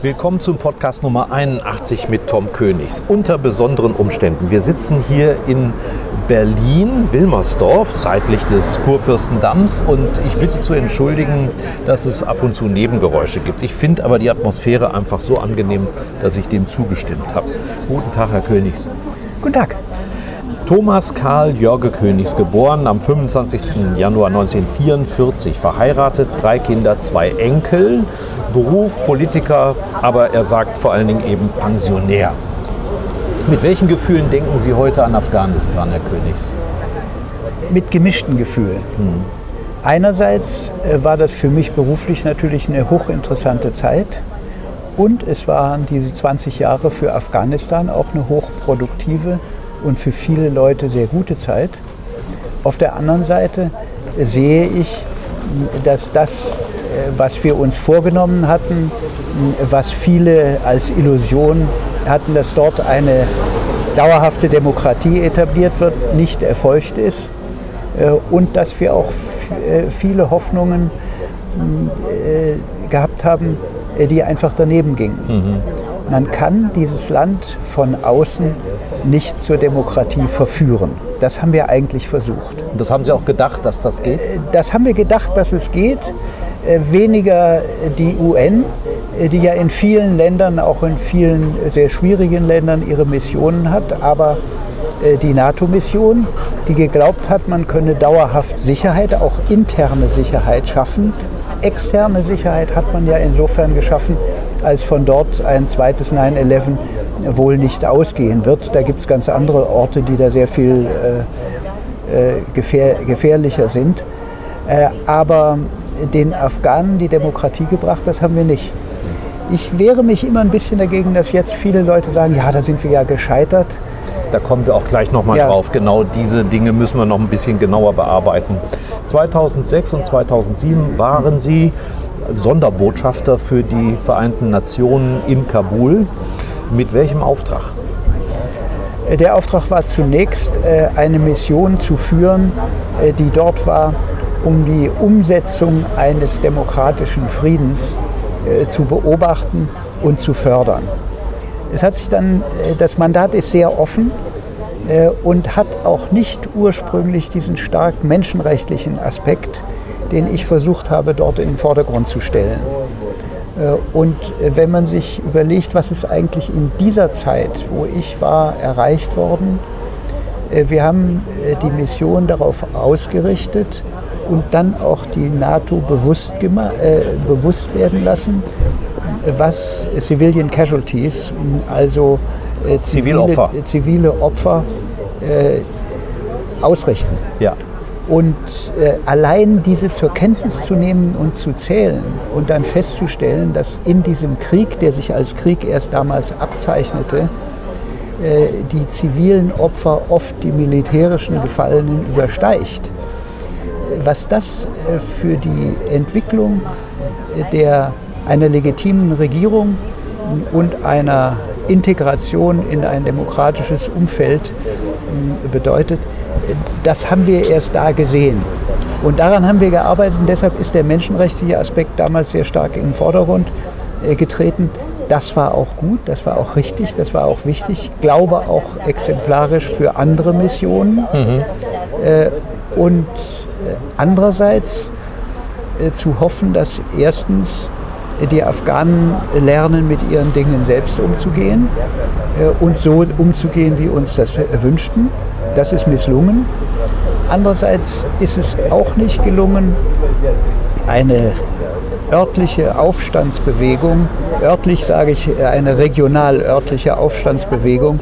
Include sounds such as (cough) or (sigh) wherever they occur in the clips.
Willkommen zum Podcast Nummer 81 mit Tom Königs. Unter besonderen Umständen. Wir sitzen hier in Berlin, Wilmersdorf, seitlich des Kurfürstendamms. Und ich bitte zu entschuldigen, dass es ab und zu Nebengeräusche gibt. Ich finde aber die Atmosphäre einfach so angenehm, dass ich dem zugestimmt habe. Guten Tag, Herr Königs. Guten Tag. Thomas Karl Jörge Königs, geboren am 25. Januar 1944, verheiratet, drei Kinder, zwei Enkel, Beruf Politiker, aber er sagt vor allen Dingen eben Pensionär. Mit welchen Gefühlen denken Sie heute an Afghanistan, Herr Königs? Mit gemischten Gefühlen. Hm. Einerseits äh, war das für mich beruflich natürlich eine hochinteressante Zeit und es waren diese 20 Jahre für Afghanistan auch eine hochproduktive und für viele Leute sehr gute Zeit. Auf der anderen Seite sehe ich, dass das, äh, was wir uns vorgenommen hatten, was viele als Illusion hatten, dass dort eine dauerhafte Demokratie etabliert wird, nicht erfolgt ist äh, und dass wir auch äh, viele Hoffnungen gehabt haben, die einfach daneben gingen. Mhm. Man kann dieses Land von außen nicht zur Demokratie verführen. Das haben wir eigentlich versucht. Und das haben Sie auch gedacht, dass das geht? Äh, das haben wir gedacht, dass es geht. Äh, weniger die UN, äh, die ja in vielen Ländern, auch in vielen sehr schwierigen Ländern, ihre Missionen hat, aber die NATO-Mission, die geglaubt hat, man könne dauerhaft Sicherheit, auch interne Sicherheit schaffen. Externe Sicherheit hat man ja insofern geschaffen, als von dort ein zweites 9-11 wohl nicht ausgehen wird. Da gibt es ganz andere Orte, die da sehr viel äh, äh, gefähr gefährlicher sind. Äh, aber den Afghanen die Demokratie gebracht, das haben wir nicht. Ich wehre mich immer ein bisschen dagegen, dass jetzt viele Leute sagen, ja, da sind wir ja gescheitert. Da kommen wir auch gleich nochmal ja. drauf. Genau diese Dinge müssen wir noch ein bisschen genauer bearbeiten. 2006 und 2007 waren Sie Sonderbotschafter für die Vereinten Nationen in Kabul. Mit welchem Auftrag? Der Auftrag war zunächst, äh, eine Mission zu führen, äh, die dort war, um die Umsetzung eines demokratischen Friedens äh, zu beobachten und zu fördern. Es hat sich dann, das Mandat ist sehr offen und hat auch nicht ursprünglich diesen stark menschenrechtlichen Aspekt, den ich versucht habe, dort in den Vordergrund zu stellen. Äh, und äh, wenn man sich überlegt, was ist eigentlich in dieser Zeit, wo ich war, erreicht worden, äh, wir haben die Mission darauf ausgerichtet und dann auch die NATO bewusst, bewusst werden lassen, was Civilian Casualties, also zivile, Opfer, zivile Opfer ausrichten. Ja. Und äh, allein diese zur Kenntnis zu nehmen und zu zählen und dann festzustellen, dass in diesem Krieg, der sich als Krieg erst damals abzeichnete, äh, die zivilen Opfer oft die militärischen Gefallenen übersteigt. Was das äh, für die Entwicklung äh, der, einer legitimen Regierung und einer Integration in ein demokratisches Umfeld bedeutet, das haben wir erst da gesehen. Und daran haben wir gearbeitet und deshalb ist der menschenrechtliche Aspekt damals sehr stark in den Vordergrund äh, getreten. Das war auch gut, das war auch richtig, das war auch wichtig. Ich glaube auch exemplarisch für andere Missionen. Mhm. Äh, und äh, andererseits zu hoffen, dass erstens die Afghanen lernen, mit ihren Dingen selbst umzugehen und so umzugehen, wie uns das wünschten Das ist misslungen. Andererseits ist es auch nicht gelungen, eine örtliche Aufstandsbewegung, örtlich sage ich eine regional-örtliche Aufstandsbewegung,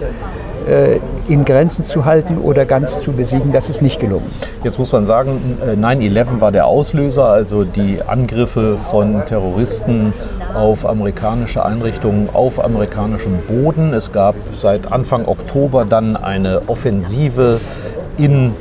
äh, in Grenzen zu halten oder ganz zu besiegen, das ist nicht gelungen. Jetzt muss man sagen, 9-11 äh, war der Auslöser, also die Angriffe von Terroristen auf amerikanische Einrichtungen auf amerikanischem Boden. Es gab seit Anfang Oktober dann eine Offensive in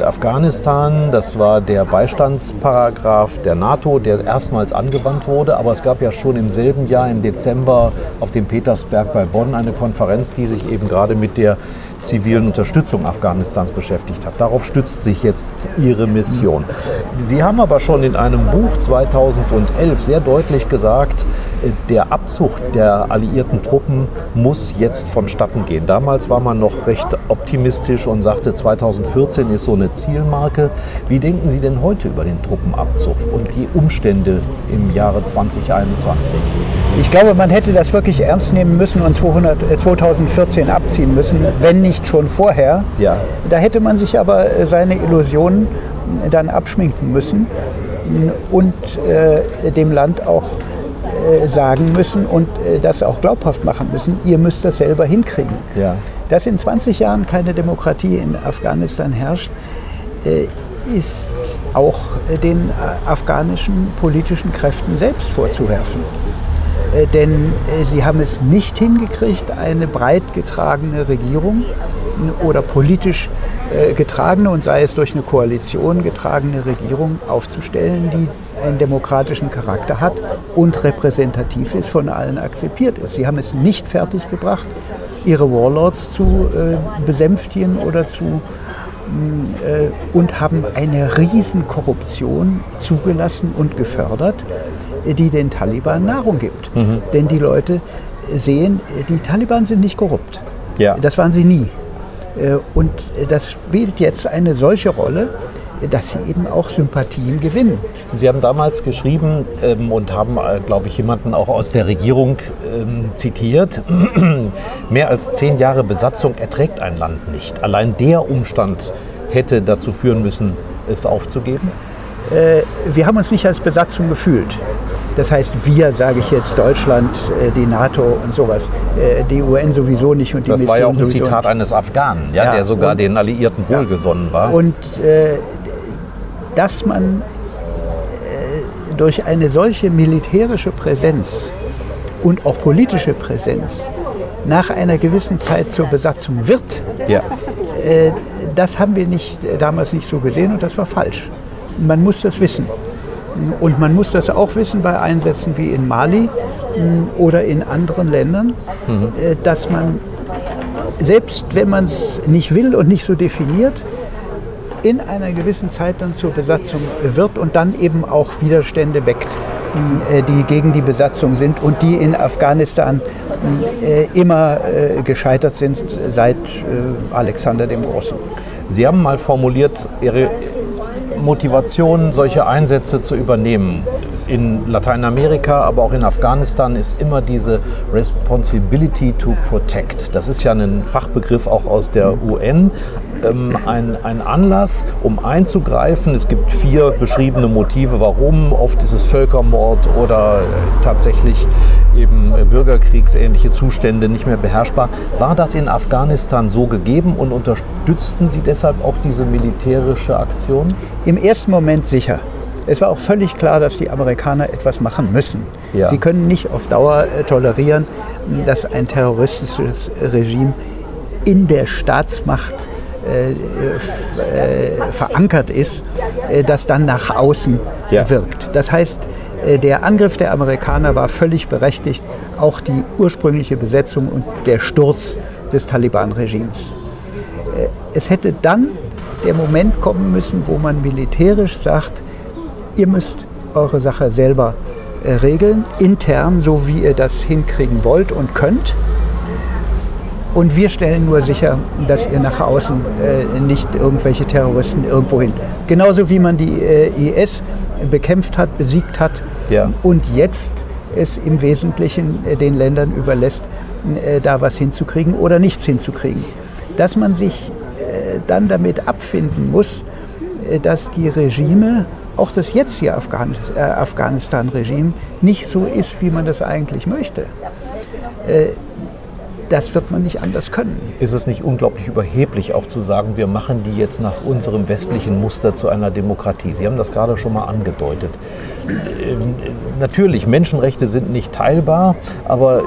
Afghanistan, das war der Beistandsparagraph der NATO, der erstmals angewandt wurde. Aber es gab ja schon im selben Jahr, im Dezember, auf dem Petersberg bei Bonn eine Konferenz, die sich eben gerade mit der zivilen Unterstützung Afghanistans beschäftigt hat. Darauf stützt sich jetzt Ihre Mission. Sie haben aber schon in einem Buch 2011 sehr deutlich gesagt, der Abzug der alliierten Truppen muss jetzt vonstatten gehen. Damals war man noch recht optimistisch und sagte, 2014 ist so eine Zielmarke. Wie denken Sie denn heute über den Truppenabzug und die Umstände im Jahre 2021? Ich glaube, man hätte das wirklich ernst nehmen müssen und 200, 2014 äh, abziehen müssen, wenn nicht schon vorher. Ja. Da hätte man sich aber äh, seine Illusionen dann abschminken müssen und äh, dem Land auch äh, sagen müssen und äh, das auch glaubhaft machen müssen, ihr müsst das selber hinkriegen. Ja. Dass in 20 Jahren keine Demokratie in Afghanistan herrscht, äh, ist auch den afghanischen politischen Kräften selbst vorzuwerfen. Denn sie haben es nicht hingekriegt, eine breit getragene Regierung oder politisch getragene und sei es durch eine Koalition getragene Regierung aufzustellen, die einen demokratischen Charakter hat und repräsentativ ist, von allen akzeptiert ist. Sie haben es nicht fertiggebracht, ihre Warlords zu äh, besänftigen oder zu äh, und haben eine Riesenkorruption zugelassen und gefördert, die den Taliban Nahrung gibt. Mhm. Denn die Leute sehen, die Taliban sind nicht korrupt. Ja. Das waren sie nie. Äh, und das spielt jetzt eine solche Rolle, dass sie eben auch Sympathien gewinnen. Sie haben damals geschrieben ähm, und haben, äh, glaube ich, jemanden auch aus der Regierung ähm, zitiert, (clears throat) mehr als zehn Jahre Besatzung erträgt ein Land nicht. Allein der Umstand hätte dazu führen müssen, es aufzugeben? Äh, wir haben uns nicht als Besatzung gefühlt. Das heißt, wir, sage ich jetzt, Deutschland, äh, die NATO und sowas, äh, die UN sowieso nicht und die Das Mission war ja auch ein Zitat eines Afghanen, ja, ja, der sogar den Alliierten wohlgesonnen ja. war. Und äh, dass man äh, durch eine solche militärische Präsenz und auch politische Präsenz nach einer gewissen Zeit zur Besatzung wird, ja. äh, das haben wir nicht, äh, damals nicht so gesehen und das war falsch. Man muss das wissen. Und man muss das auch wissen bei Einsätzen wie in Mali oder in anderen Ländern, mhm. Dass man, selbst wenn man es nicht will und nicht so definiert, in einer gewissen Zeit dann zur Besatzung wird und dann eben auch Widerstände weckt, äh, die gegen die Besatzung sind und die in Afghanistan äh, immer äh, gescheitert sind seit Alexander dem Großen. Sie haben mal formuliert, Ihre Motivation, solche Einsätze zu übernehmen in Lateinamerika, aber auch in Afghanistan ist immer diese Responsibility to Protect. Das ist ja ein Fachbegriff auch aus der UN. Ähm, ein, ein Anlass, um einzugreifen. Es gibt vier beschriebene Motive, warum. Oft ist es Völkermord oder tatsächlich eben bürgerkriegsähnliche Zustände nicht mehr beherrschbar. War das in Afghanistan so gegeben und unterstützten Sie deshalb auch diese militärische Aktion? Im ersten Moment sicher. Es war auch völlig klar, dass die Amerikaner etwas machen müssen. Ja. Sie können nicht auf Dauer äh, tolerieren, dass ein terroristisches Regime in der Staatsmacht äh, äh, verankert ist, äh, das dann nach außen ja. wirkt. Das heißt, äh, der Angriff der Amerikaner war völlig berechtigt, auch die ursprüngliche Besetzung und der Sturz des Taliban-Regimes. Äh, es hätte dann der Moment kommen müssen, wo man militärisch sagt, Ihr müsst eure Sache selber äh, regeln, intern, so wie ihr das hinkriegen wollt und könnt. Und wir stellen nur sicher, dass ihr nach außen äh, nicht irgendwelche Terroristen irgendwo hin. Genauso wie man die äh, IS bekämpft hat, besiegt hat ja. und jetzt es im Wesentlichen äh, den Ländern überlässt, äh, da was hinzukriegen oder nichts hinzukriegen. Dass man sich dann damit abfinden muss, dass die Regime, auch das jetzige Afghanistan-Regime, nicht so ist, wie man das eigentlich möchte das wird man nicht anders können. Ist es nicht unglaublich überheblich, auch zu sagen, wir machen die jetzt nach unserem westlichen Muster zu einer Demokratie? Sie haben das gerade schon mal angedeutet. Ähm, natürlich, Menschenrechte sind nicht teilbar, aber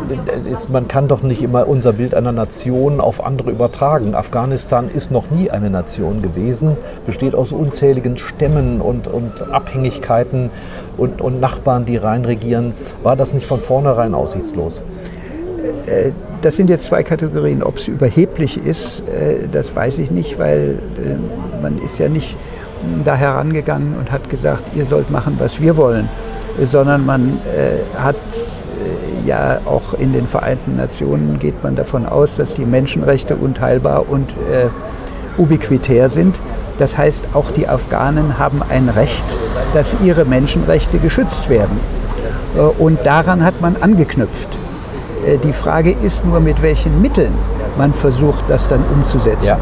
man kann doch nicht immer unser Bild einer Nation auf andere übertragen. Afghanistan ist noch nie eine Nation gewesen, besteht aus unzähligen Stämmen und, und Abhängigkeiten und, und Nachbarn, die reinregieren. War das nicht von vornherein aussichtslos? Äh, das sind jetzt zwei Kategorien. Ob es überheblich ist, äh, das weiß ich nicht, weil äh, man ist ja nicht da herangegangen und hat gesagt, ihr sollt machen, was wir wollen, sondern man hat ja auch in den Vereinten Nationen geht man davon aus, dass die Menschenrechte unteilbar und ubiquitär sind. Das heißt, auch die Afghanen haben ein Recht, dass ihre Menschenrechte geschützt werden. Und daran hat man angeknüpft. Äh, die Frage ist nur, mit welchen Mitteln man versucht, das dann umzusetzen. Ja.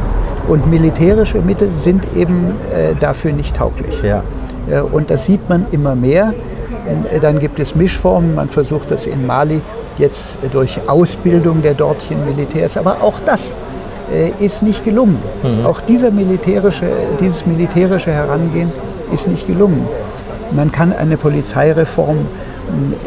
Und militärische Mittel sind eben äh, dafür nicht tauglich. Ja. Äh, und das sieht man immer mehr. Dann gibt es Mischformen. Man versucht das in Mali jetzt durch Ausbildung der dortigen Militärs. Aber auch das ist nicht gelungen. Mhm. Auch dieser militärische, dieses militärische Herangehen ist nicht gelungen. Man kann eine Polizeireform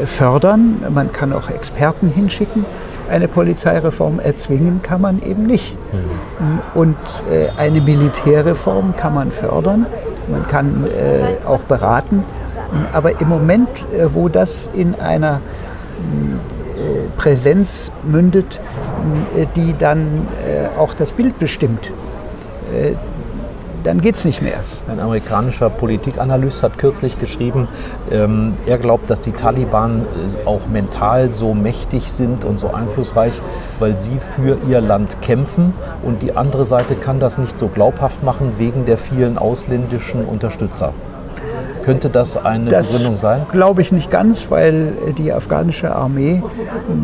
fördern, man kann auch Experten hinschicken. Eine Polizeireform erzwingen kann man eben nicht. Mhm. Und äh, eine Militärreform kann man fördern, man kann äh, auch beraten. Aber im Moment, äh, wo das in einer Präsenz mündet, die dann auch das Bild bestimmt, dann geht es nicht mehr. Ein amerikanischer Politikanalyst hat kürzlich geschrieben, ähm, er glaubt, dass die Taliban äh, auch mental so mächtig sind und so einflussreich, weil sie für ihr Land kämpfen und die andere Seite kann das nicht so glaubhaft machen wegen der vielen ausländischen Unterstützer. Könnte das eine das Begründung sein? Glaube ich nicht ganz, weil die afghanische Armee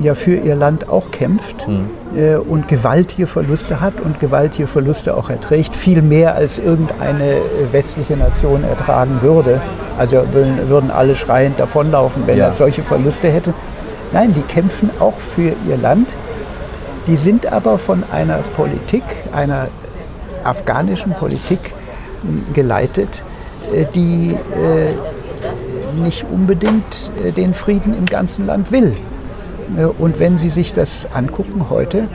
ja für ihr Land auch kämpft hm. äh, und gewaltige Verluste hat und gewaltige Verluste auch erträgt, viel mehr als irgendeine westliche Nation ertragen würde. Also würden, alle schreiend davonlaufen, wenn ja. er solche Verluste hätte. Nein, die kämpfen auch für ihr Land. Die sind aber von einer Politik, einer afghanischen Politik geleitet, äh, die äh, nicht unbedingt äh, den Frieden im ganzen Land will. Und wenn Sie sich das angucken heute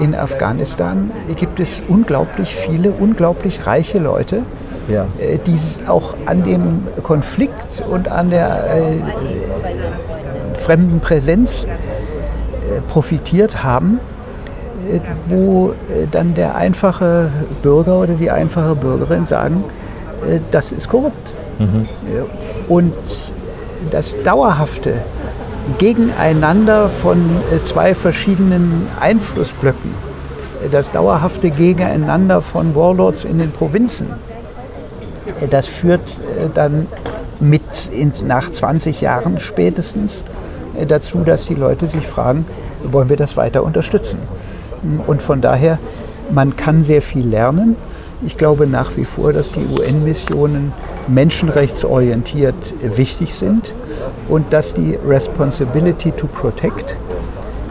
in Afghanistan, gibt es unglaublich viele, unglaublich reiche Leute, ja. die auch an dem Konflikt und an der fremden Präsenz profitiert haben, wo dann der einfache Bürger oder die einfache Bürgerin sagen, äh, das ist korrupt. Mhm. Und das dauerhafte Gegeneinander von äh, zwei verschiedenen Einflussblöcken, äh, das dauerhafte Gegeneinander von Warlords in den Provinzen, das führt dann mit nach 20 Jahren spätestens dazu, dass die Leute sich fragen, wollen wir das weiter unterstützen? Und von daher, man kann sehr viel lernen. Ich glaube nach wie vor, dass die UN-Missionen menschenrechtsorientiert wichtig sind und dass die Responsibility to Protect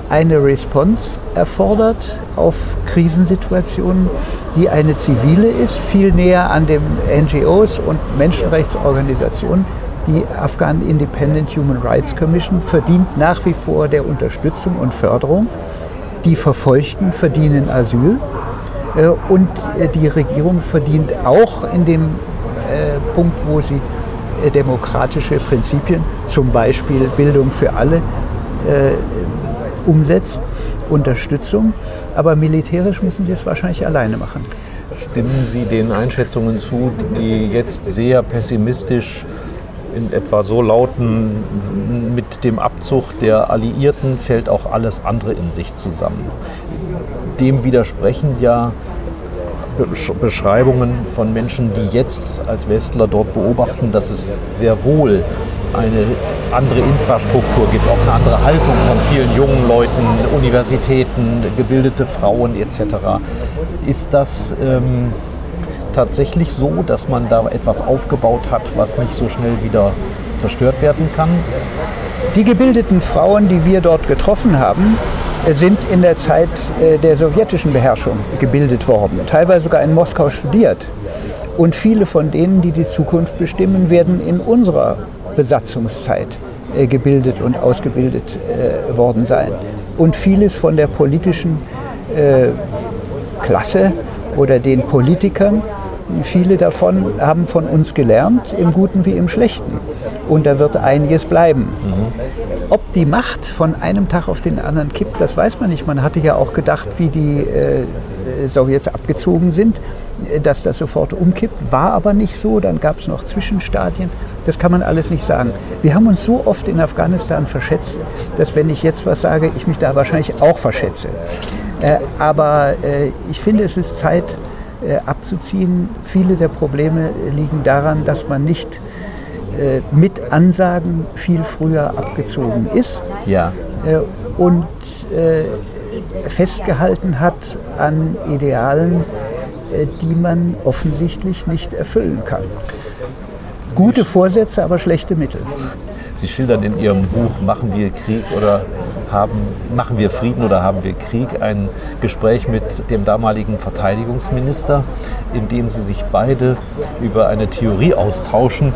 eine Response erfordert auf Krisensituationen, die eine zivile ist, viel näher an den NGOs und Menschenrechtsorganisationen. Die Afghan Independent Human Rights Commission verdient nach wie vor der Unterstützung und Förderung. Die Verfolgten verdienen Asyl und äh, die Regierung verdient auch in dem äh, Punkt, wo sie demokratische Prinzipien, zum Beispiel Bildung für alle, umsetzt, Unterstützung. Aber militärisch müssen sie es wahrscheinlich alleine machen. Stimmen Sie den Einschätzungen zu, die jetzt sehr pessimistisch in etwa so lauten, mit dem Abzug der Alliierten fällt auch alles andere in sich zusammen. Dem widersprechen ja Beschreibungen von Menschen, die jetzt als Westler dort beobachten, dass es sehr wohl eine andere Infrastruktur gibt, auch eine andere Haltung von vielen jungen Leuten, Universitäten, gebildete Frauen etc. Ist das ähm, tatsächlich so, dass man da etwas aufgebaut hat, was nicht so schnell wieder zerstört werden kann? Die gebildeten Frauen, die wir dort getroffen haben, sind in der Zeit äh, der sowjetischen Beherrschung gebildet worden, teilweise sogar in Moskau studiert. Und viele von denen, die die Zukunft bestimmen, werden in unserer Besatzungszeit äh, gebildet und ausgebildet äh, worden sein. Und vieles von der politischen Klasse oder den Politikern, viele davon haben von uns gelernt, im Guten wie im Schlechten. Und da wird einiges bleiben. Mhm. Ob die Macht von einem Tag auf den anderen kippt, das weiß man nicht. Man hatte ja auch gedacht, wie die äh, Sowjets abgezogen sind, äh, dass das sofort umkippt. War aber nicht so. Dann gab es noch Zwischenstadien. Das kann man alles nicht sagen. Wir haben uns so oft in Afghanistan verschätzt, dass wenn ich jetzt was sage, ich mich da wahrscheinlich auch verschätze. Äh, aber äh, ich finde, es ist Zeit äh, abzuziehen. Viele der Probleme liegen daran, dass man nicht äh, mit Ansagen viel früher abgezogen ist ja. Äh, und äh, festgehalten hat an Idealen, die man offensichtlich nicht erfüllen kann. Gute Vorsätze, aber schlechte Mittel. Sie schildern in Ihrem Buch Machen wir Krieg oder haben, machen wir Frieden oder haben wir Krieg ein Gespräch mit dem damaligen Verteidigungsminister, in dem Sie sich beide über eine Theorie austauschen,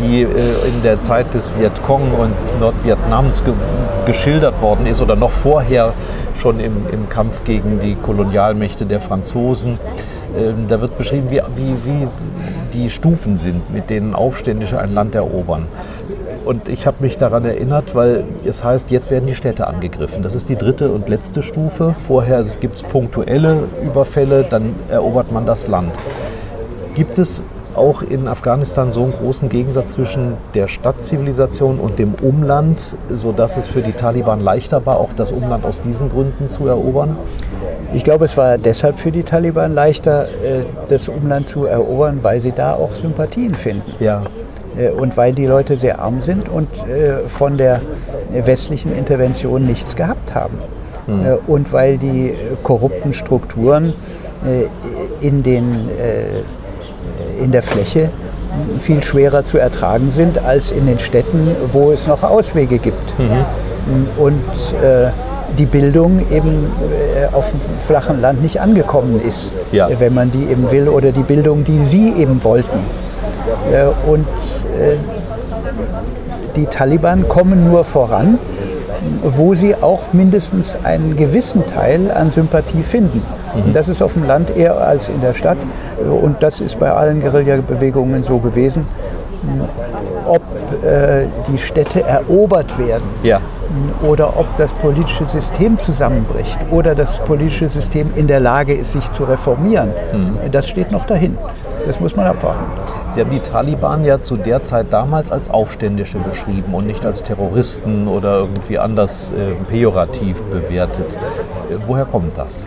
die äh, in der Zeit des Vietcong und Nordvietnams ge geschildert worden ist oder noch vorher schon im, im Kampf gegen die Kolonialmächte der Franzosen. Ähm, da wird beschrieben, wie, wie, wie die Stufen sind, mit denen Aufständische ein Land erobern. Und ich habe mich daran erinnert, weil es heißt, jetzt werden die Städte angegriffen. Das ist die dritte und letzte Stufe. Vorher gibt es punktuelle Überfälle, dann erobert man das Land. Gibt es auch in Afghanistan so einen großen Gegensatz zwischen der Stadtzivilisation und dem Umland, sodass es für die Taliban leichter war, auch das Umland aus diesen Gründen zu erobern? Ich glaube, es war deshalb für die Taliban leichter, äh, das Umland zu erobern, weil sie da auch Sympathien finden. Ja. Äh, und weil die Leute sehr arm sind und äh, von der westlichen Intervention nichts gehabt haben. Hm. Und weil die korrupten Strukturen in den in der Fläche viel schwerer zu ertragen sind als in den Städten, wo es noch Auswege gibt. Mhm. Und die Bildung eben auf dem flachen Land nicht angekommen ist, ja. wenn man die eben will, oder die Bildung, die sie eben wollten. Äh, und äh, die Taliban kommen nur voran, wo sie auch mindestens einen gewissen Teil an Sympathie finden. Mhm. Das ist auf dem Land eher als in der Stadt. Und das ist bei allen Guerillabewegungen so gewesen. Ob äh, die Städte erobert werden ja. oder ob das politische System zusammenbricht oder das politische System in der Lage ist, sich zu reformieren, mhm. das steht noch dahin. Das muss man abwarten. Sie haben die Taliban ja zu der Zeit damals als Aufständische beschrieben und nicht als Terroristen oder irgendwie anders äh, pejorativ bewertet. Äh, woher kommt das?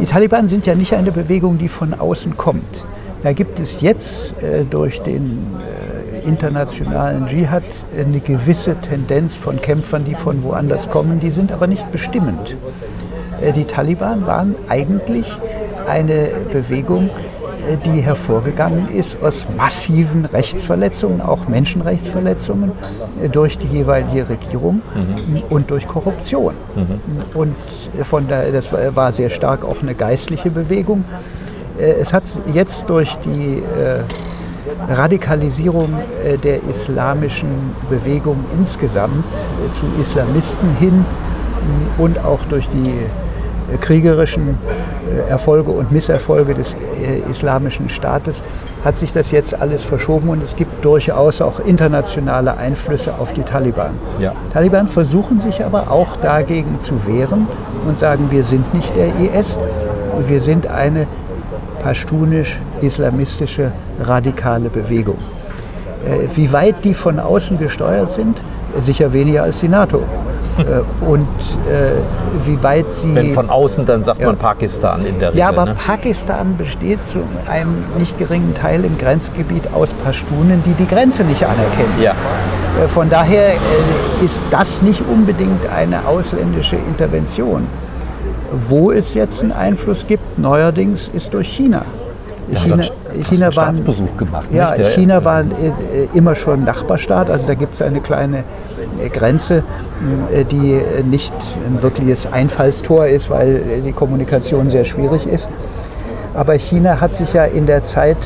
Die Taliban sind ja nicht eine Bewegung, die von außen kommt. Da gibt es jetzt äh, durch den äh, internationalen Dschihad eine gewisse Tendenz von Kämpfern, die von woanders kommen, die sind aber nicht bestimmend. Äh, die Taliban waren eigentlich eine Bewegung, die hervorgegangen ist aus massiven Rechtsverletzungen, auch Menschenrechtsverletzungen äh, durch die jeweilige Regierung mhm. und durch Korruption. Mhm. Und von der, das war sehr stark auch eine geistliche Bewegung. Äh, es hat jetzt durch die äh, Radikalisierung der islamischen Bewegung insgesamt zu Islamisten hin und auch durch die kriegerischen äh, Erfolge und Misserfolge des äh, islamischen Staates hat sich das jetzt alles verschoben und es gibt durchaus auch internationale Einflüsse auf die Taliban. Ja. Taliban versuchen sich aber auch dagegen zu wehren und sagen, wir sind nicht der IS, wir sind eine pashtunisch-islamistische radikale Bewegung. Äh, wie weit die von außen gesteuert sind, sicher weniger als die NATO. Äh, und äh, wie weit sie. Wenn von außen, dann sagt ja. man Pakistan in der Regel. Ja, aber ne? Pakistan besteht zu einem nicht geringen Teil im Grenzgebiet aus Pashtunen, die die Grenze nicht anerkennen. Ja. Äh, von daher ist das nicht unbedingt eine ausländische Intervention. Wo es jetzt einen Einfluss gibt, neuerdings, ist durch China. Ja, China, China war Staatsbesuch gemacht. Ja, nicht? China war immer schon Nachbarstaat. Also da gibt es eine kleine Grenze, äh, die nicht ein wirkliches Einfallstor ist, weil die Kommunikation sehr schwierig ist. Aber China hat sich ja in der Zeit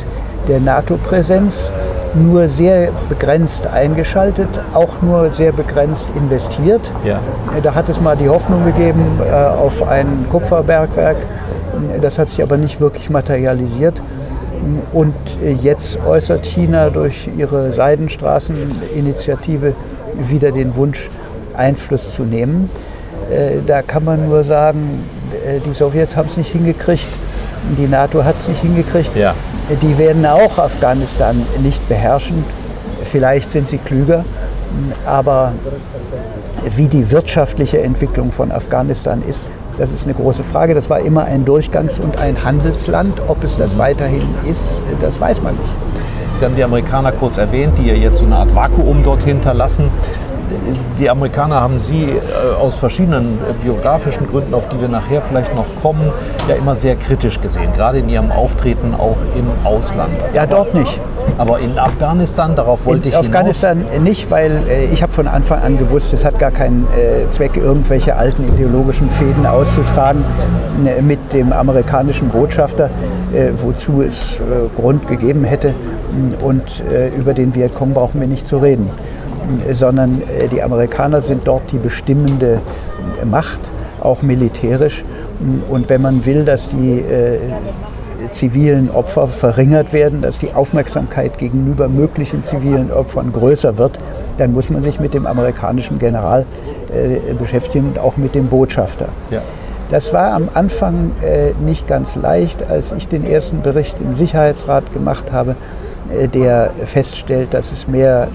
der NATO-Präsenz nur sehr begrenzt eingeschaltet, auch nur sehr begrenzt investiert. Ja. Äh, da hat es mal die Hoffnung gegeben äh, auf ein Kupferbergwerk. Das hat sich aber nicht wirklich materialisiert. Und jetzt äußert China durch ihre Seidenstraßeninitiative wieder den Wunsch, Einfluss zu nehmen. Äh, da kann man nur sagen, äh, die Sowjets haben es nicht hingekriegt, die NATO hat es nicht hingekriegt. Ja. Die werden auch Afghanistan nicht beherrschen. Vielleicht sind sie klüger, aber wie die wirtschaftliche Entwicklung von Afghanistan ist, das ist eine große Frage. Das war immer ein Durchgangs- und ein Handelsland. Ob es das weiterhin ist, das weiß man nicht. Sie haben die Amerikaner kurz erwähnt, die ja jetzt so eine Art Vakuum dort hinterlassen. Die Amerikaner haben Sie äh, aus verschiedenen äh, biografischen Gründen, auf die wir nachher vielleicht noch kommen, ja immer sehr kritisch gesehen, gerade in Ihrem Auftreten auch im Ausland. Ja, dort nicht. Aber in Afghanistan, darauf wollte in ich Afghanistan hinaus. nicht, weil äh, ich habe von Anfang an gewusst, es hat gar keinen Zweck, irgendwelche alten ideologischen Fäden auszutragen äh, mit dem amerikanischen Botschafter, wozu es Grund gegeben hätte. Und über den Vietcong brauchen wir nicht zu reden sondern äh, die Amerikaner sind dort die bestimmende Macht, auch militärisch. Und wenn man will, dass die äh, zivilen Opfer verringert werden, dass die Aufmerksamkeit gegenüber möglichen zivilen Opfern größer wird, dann muss man sich mit dem amerikanischen General äh, beschäftigen und auch mit dem Botschafter. Ja. Das war am Anfang äh, nicht ganz leicht, als ich den ersten Bericht im Sicherheitsrat gemacht habe, äh, der feststellt, dass es mehr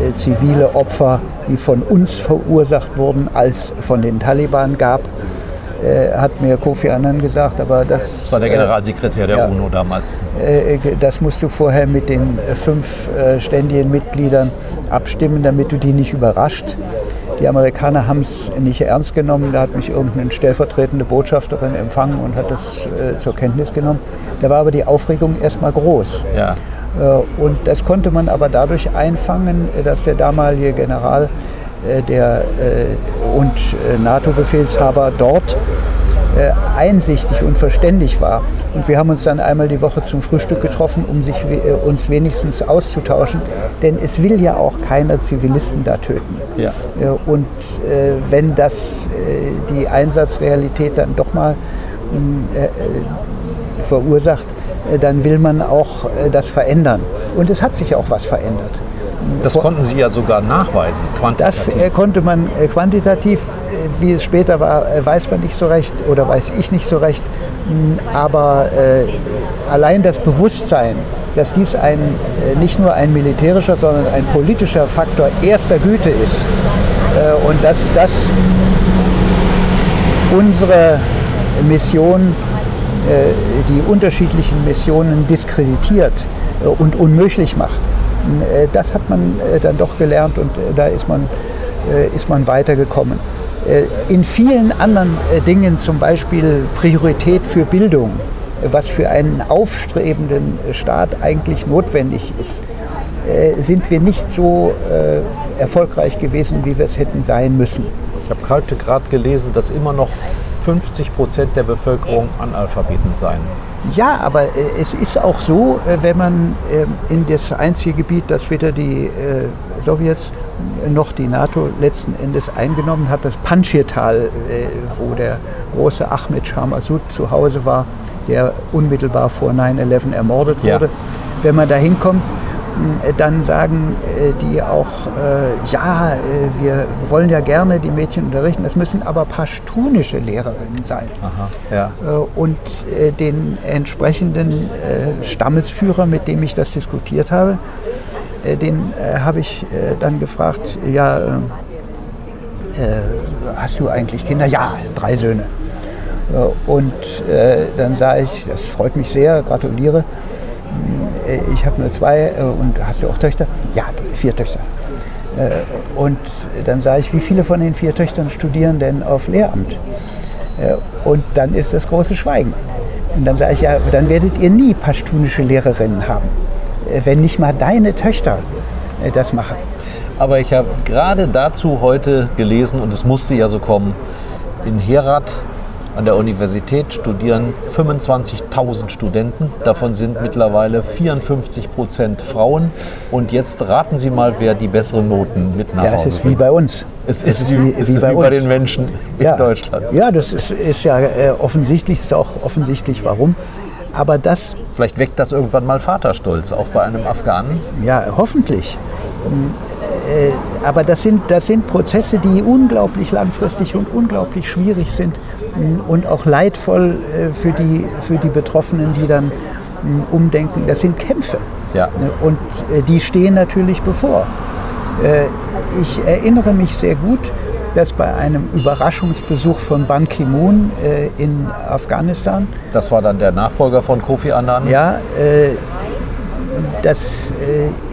äh, zivile Opfer, die von uns verursacht wurden, als von den Taliban gab. Äh, hat mir Kofi Annan gesagt, aber das, das war der äh, Generalsekretär der ja, UNO damals. Äh, das musst du vorher mit den fünf ständigen Mitgliedern abstimmen, damit du die nicht überrascht. Die Amerikaner haben es nicht ernst genommen. Da hat mich irgendeine stellvertretende Botschafterin empfangen und hat das äh, zur Kenntnis genommen. Da war aber die Aufregung erstmal groß. Ja. Äh, und das konnte man aber dadurch einfangen, dass der damalige General äh, der, äh, und NATO-Befehlshaber dort einsichtig und verständig war. Und wir haben uns dann einmal die Woche zum Frühstück getroffen, um sich, uns wenigstens auszutauschen. Denn es will ja auch keiner Zivilisten da töten. Ja. Und wenn das die Einsatzrealität dann doch mal verursacht, äh, dann will man auch äh, das verändern. Und es hat sich auch was verändert. Das konnten Sie ja sogar nachweisen, quantitativ. Das äh, konnte man quantitativ, wie es später war, weiß man nicht so recht oder weiß ich nicht so recht. Hm, aber allein das Bewusstsein, dass dies ein, nicht nur ein militärischer, sondern ein politischer Faktor erster Güte ist und dass das unsere Mission äh, die unterschiedlichen Missionen diskreditiert äh, und unmöglich macht. Äh, das hat man dann doch gelernt und da ist man, ist man weitergekommen. In vielen anderen Dingen, zum Beispiel Priorität für Bildung, was für einen aufstrebenden Staat eigentlich notwendig ist, sind wir nicht so erfolgreich gewesen, wie wir es hätten sein müssen. Ich habe gerade gelesen, dass immer noch 50 Prozent der Bevölkerung Analphabeten sein. Ja, aber äh, es ist auch so, äh, wenn man äh, in das einzige Gebiet, das weder die äh, Sowjets noch die NATO letzten Endes eingenommen hat, das Panjshir-Tal, äh, wo der große Ahmed Shah Massoud zu Hause war, der unmittelbar vor 9-11 ermordet wurde. Ja. Wenn man da hinkommt, dann sagen äh, die auch, äh, ja, wir wollen ja gerne die Mädchen unterrichten, das müssen aber pashtunische Lehrerinnen sein. Aha, ja. Und den entsprechenden Stammesführer, mit dem ich das diskutiert habe, den habe ich dann gefragt, ja, äh, hast du eigentlich Kinder? Ja, drei Söhne. Äh, und äh, dann sage ich, das freut mich sehr, gratuliere. Äh, ich habe nur zwei äh, und hast du auch Töchter? Ja, vier Töchter. Und dann sage ich, wie viele von den vier Töchtern studieren denn auf Lehramt? Und dann ist das große Schweigen. Und dann sage ich, ja, dann werdet ihr nie pashtunische Lehrerinnen haben, wenn nicht mal deine Töchter das machen. Aber ich habe gerade dazu heute gelesen, und es musste ja so kommen, in Herat an der Universität studieren 25.000 Studenten. Davon sind mittlerweile 54 Prozent Frauen. Und jetzt raten Sie mal, wer die besseren Noten mit nach Ja, das ist wie bei uns. Es ist, ist wie, es wie, ist bei, wie bei, den Menschen in ja. Deutschland. Ja, das ist, ist ja äh, offensichtlich, ist auch offensichtlich warum. Aber das. Vielleicht weckt das irgendwann mal Vaterstolz, auch bei einem Afghanen? Ja, hoffentlich. Äh, aber das sind, das sind Prozesse, die unglaublich langfristig und unglaublich schwierig sind und auch leidvoll äh, für die, für die Betroffenen, die dann umdenken. Das sind Kämpfe. Ja. Und äh, die stehen natürlich bevor. Äh, ich erinnere mich sehr gut, dass bei einem Überraschungsbesuch von Ban Ki-moon in Afghanistan. Das war dann der Nachfolger von Kofi Annan? Ja, dass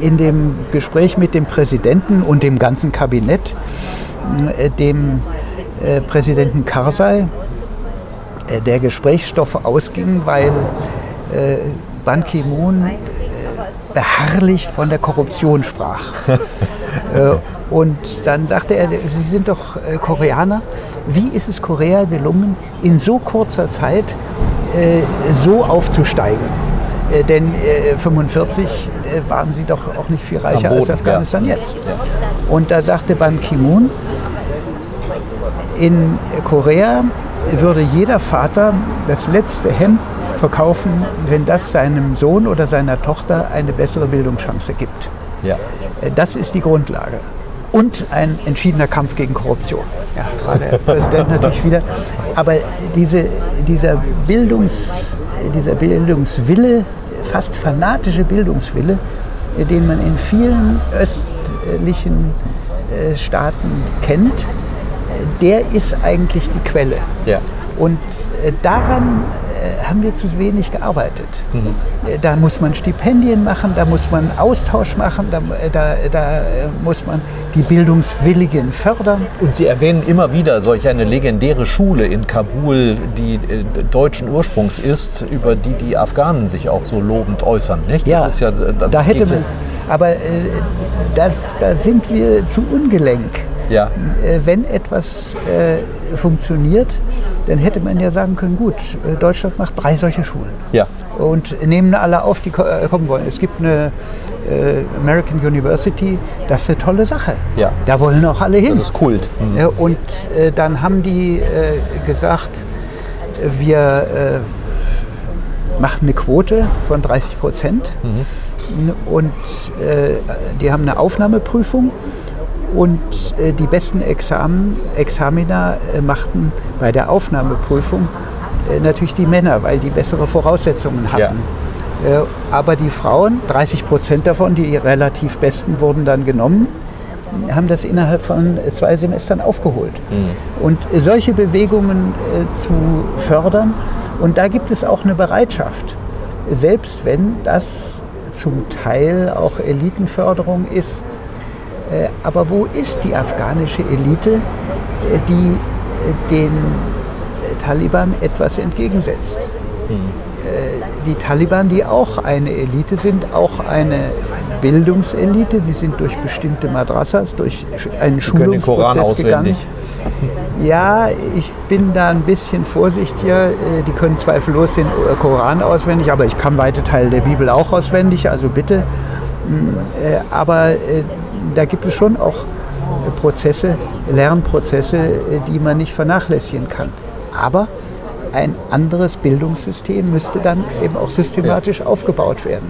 in dem Gespräch mit dem Präsidenten und dem ganzen Kabinett dem Präsidenten Karzai äh, der Gesprächsstoff ausging, weil äh, Ban Ki-moon äh, beharrlich von der Korruption sprach. (laughs) äh, und dann sagte er, Sie sind doch äh, Koreaner. Wie ist es Korea gelungen, in so kurzer Zeit äh, so aufzusteigen? Äh, denn 1945 waren sie doch auch nicht viel reicher Boden, als Afghanistan ja. jetzt. Ja. Und da sagte Ban Ki-moon, in Korea würde jeder Vater das letzte Hemd verkaufen, wenn das seinem Sohn oder seiner Tochter eine bessere Bildungschance gibt. Ja. Äh, das ist die Grundlage. Und ein entschiedener Kampf gegen Korruption. Ja, war der Präsident natürlich wieder. Aber diese, dieser, Bildungs, dieser Bildungswille, fast fanatische Bildungswille, den man in vielen östlichen äh, Staaten kennt, der ist eigentlich die Quelle. Ja. Und äh, daran äh, haben wir zu wenig gearbeitet. Mhm. Äh, da muss man Stipendien machen, da muss man Austausch machen, da, da, da, muss man die Bildungswilligen fördern. Und Sie erwähnen immer wieder solch eine legendäre Schule in Kabul, die deutschen Ursprungs ist, über die die Afghanen sich auch so lobend äußern. Nicht? Ja, das ist ja, das da hätte man, aber äh, das, da sind wir zu ungelenk. Ja. Äh, wenn etwas äh, funktioniert, dann hätte man ja sagen können, gut, äh, Deutschland macht drei solche Schulen. Ja. Und nehmen alle auf, die äh, kommen wollen. Es gibt eine äh, American University, das ist eine tolle Sache. Ja. Da wollen auch alle hin. Das ist Kult. Mhm. Und äh, dann haben die gesagt, wir machen eine Quote von 30 Prozent. Mhm. Und die haben eine Aufnahmeprüfung und äh, die besten Examen, Examiner äh, machten bei der Aufnahmeprüfung äh, natürlich die Männer, weil die bessere Voraussetzungen hatten. Ja. aber die Frauen, 30 Prozent davon, die relativ besten, wurden dann genommen haben das innerhalb von zwei Semestern aufgeholt. Mhm. Und solche Bewegungen äh, zu fördern, und da gibt es auch eine Bereitschaft, selbst wenn das zum Teil auch Elitenförderung ist, äh, aber wo ist die afghanische Elite, äh, die äh, den Taliban etwas entgegensetzt? Mhm. Die Taliban, die auch eine Elite sind, auch eine Bildungselite, die sind durch bestimmte Madrassas, durch einen Schulungsprozess gegangen. (laughs) Ja, ich bin da ein bisschen vorsichtiger. Die können zweifellos den Koran auswendig, aber ich kann weite Teile der Bibel auch auswendig, also bitte. Mm, aber da gibt es schon auch Prozesse, Lernprozesse, die man nicht vernachlässigen kann. Aber ein anderes Bildungssystem müsste dann eben auch systematisch aufgebaut werden.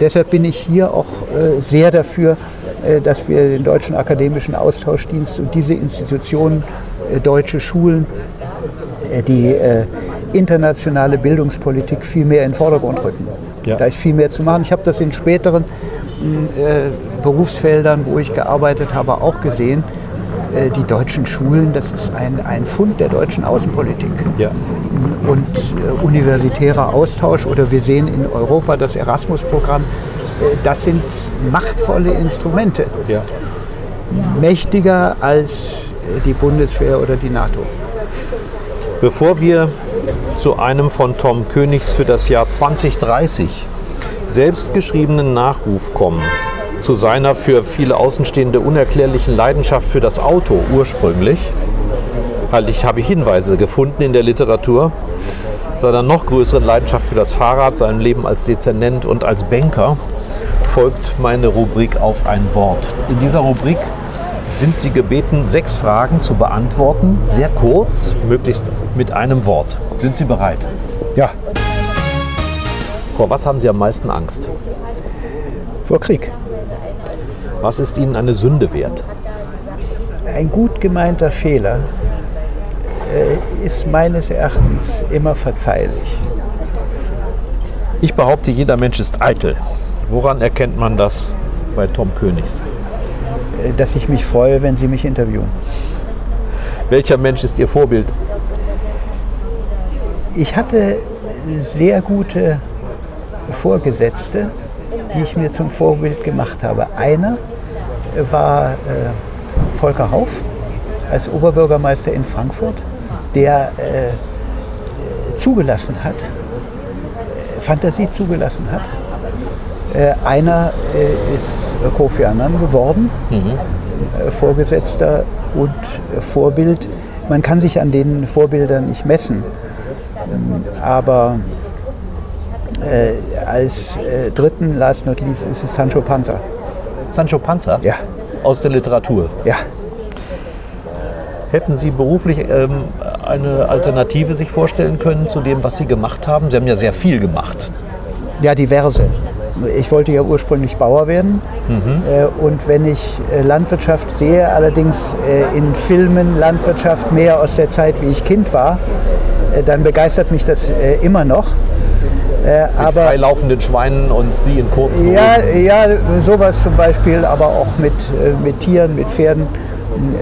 Deshalb bin ich hier auch äh, sehr dafür, äh, dass wir den Deutschen Akademischen Austauschdienst und diese Institutionen, äh, deutsche Schulen, die internationale Bildungspolitik viel mehr in den Vordergrund rücken. Ja. Da ist viel mehr zu machen. Ich habe das in späteren äh, Berufsfeldern, wo ich gearbeitet habe, auch gesehen. äh, die deutschen Schulen, das ist ein, ein Fund der deutschen Außenpolitik. Ja. Und äh, universitärer Austausch oder wir sehen in Europa das Erasmus-Programm, äh, das sind machtvolle Instrumente. Ja. Mächtiger als die Bundeswehr oder die NATO. Bevor wir zu einem von Tom Königs für das Jahr 2030 selbstgeschriebenen Nachruf kommen, zu seiner für viele Außenstehende unerklärlichen Leidenschaft für das Auto ursprünglich, halt ich habe Hinweise gefunden in der Literatur, seiner noch größeren Leidenschaft für das Fahrrad, seinem Leben als Dezernent und als Banker, folgt meine Rubrik auf ein Wort. In dieser Rubrik sind Sie gebeten, sechs Fragen zu beantworten, sehr kurz, möglichst mit einem Wort. Sind Sie bereit? Ja, Vor was haben Sie am meisten Angst? vor Krieg. Was ist Ihnen eine Sünde wert? Ein gut gemeinter Fehler äh, ist meines Erachtens immer verzeihlich. Ich behaupte, jeder Mensch ist eitel. Woran erkennt man das bei Tom Königs? Äh, Dass ich mich freue, wenn Sie mich interviewen. Welcher Mensch ist Ihr Vorbild? Ich hatte sehr gute Vorgesetzte, die ich mir zum Vorbild gemacht habe. Einer war äh, Volker Hauf als Oberbürgermeister in Frankfurt, der äh, zugelassen hat, äh, Fantasie zugelassen hat. Äh, einer äh, ist Kofi Annan geworden, äh, Vorgesetzter und Vorbild. Man kann sich an den Vorbildern nicht messen, Ähm, aber äh, als äh, dritten, last not least, ist es Sancho Panza. Sancho Panza? Ja, Aus der Literatur. ja. Hätten Sie beruflich ähm, eine Alternative sich vorstellen können zu dem, was Sie gemacht haben? Sie haben ja sehr viel gemacht. Ja, diverse. Ich wollte ja ursprünglich Bauer werden. Äh, und wenn ich äh, Landwirtschaft sehe, allerdings äh, in Filmen Landwirtschaft mehr aus der Zeit, wie ich Kind war, äh, dann begeistert mich das äh, immer noch. Äh, Mit aber freilaufenden Schweinen und Sie in kurzen ja, Hosen. ja, sowas zum Beispiel, aber auch mit, äh, mit Tieren, mit Pferden,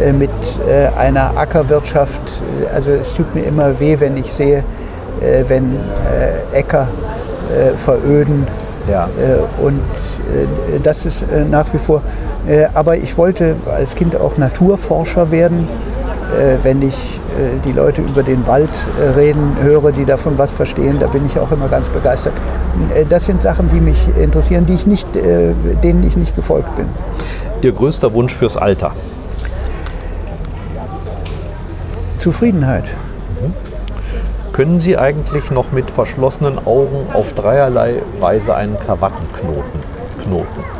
äh, mit äh, einer Ackerwirtschaft. Also es tut mir immer weh, wenn ich sehe, wenn Äcker veröden. Ja. Und das ist nach wie vor. Aber ich wollte als Kind auch Naturforscher werden. Wenn ich die Leute über den Wald äh, reden höre, die davon was verstehen, da bin ich auch immer ganz begeistert. Äh, Das sind Sachen, die mich interessieren, die ich nicht, äh, denen ich nicht gefolgt bin. Ihr größter Wunsch fürs Alter? Zufriedenheit. Können Sie eigentlich noch mit verschlossenen Augen auf dreierlei Weise einen Krawattenknoten knoten?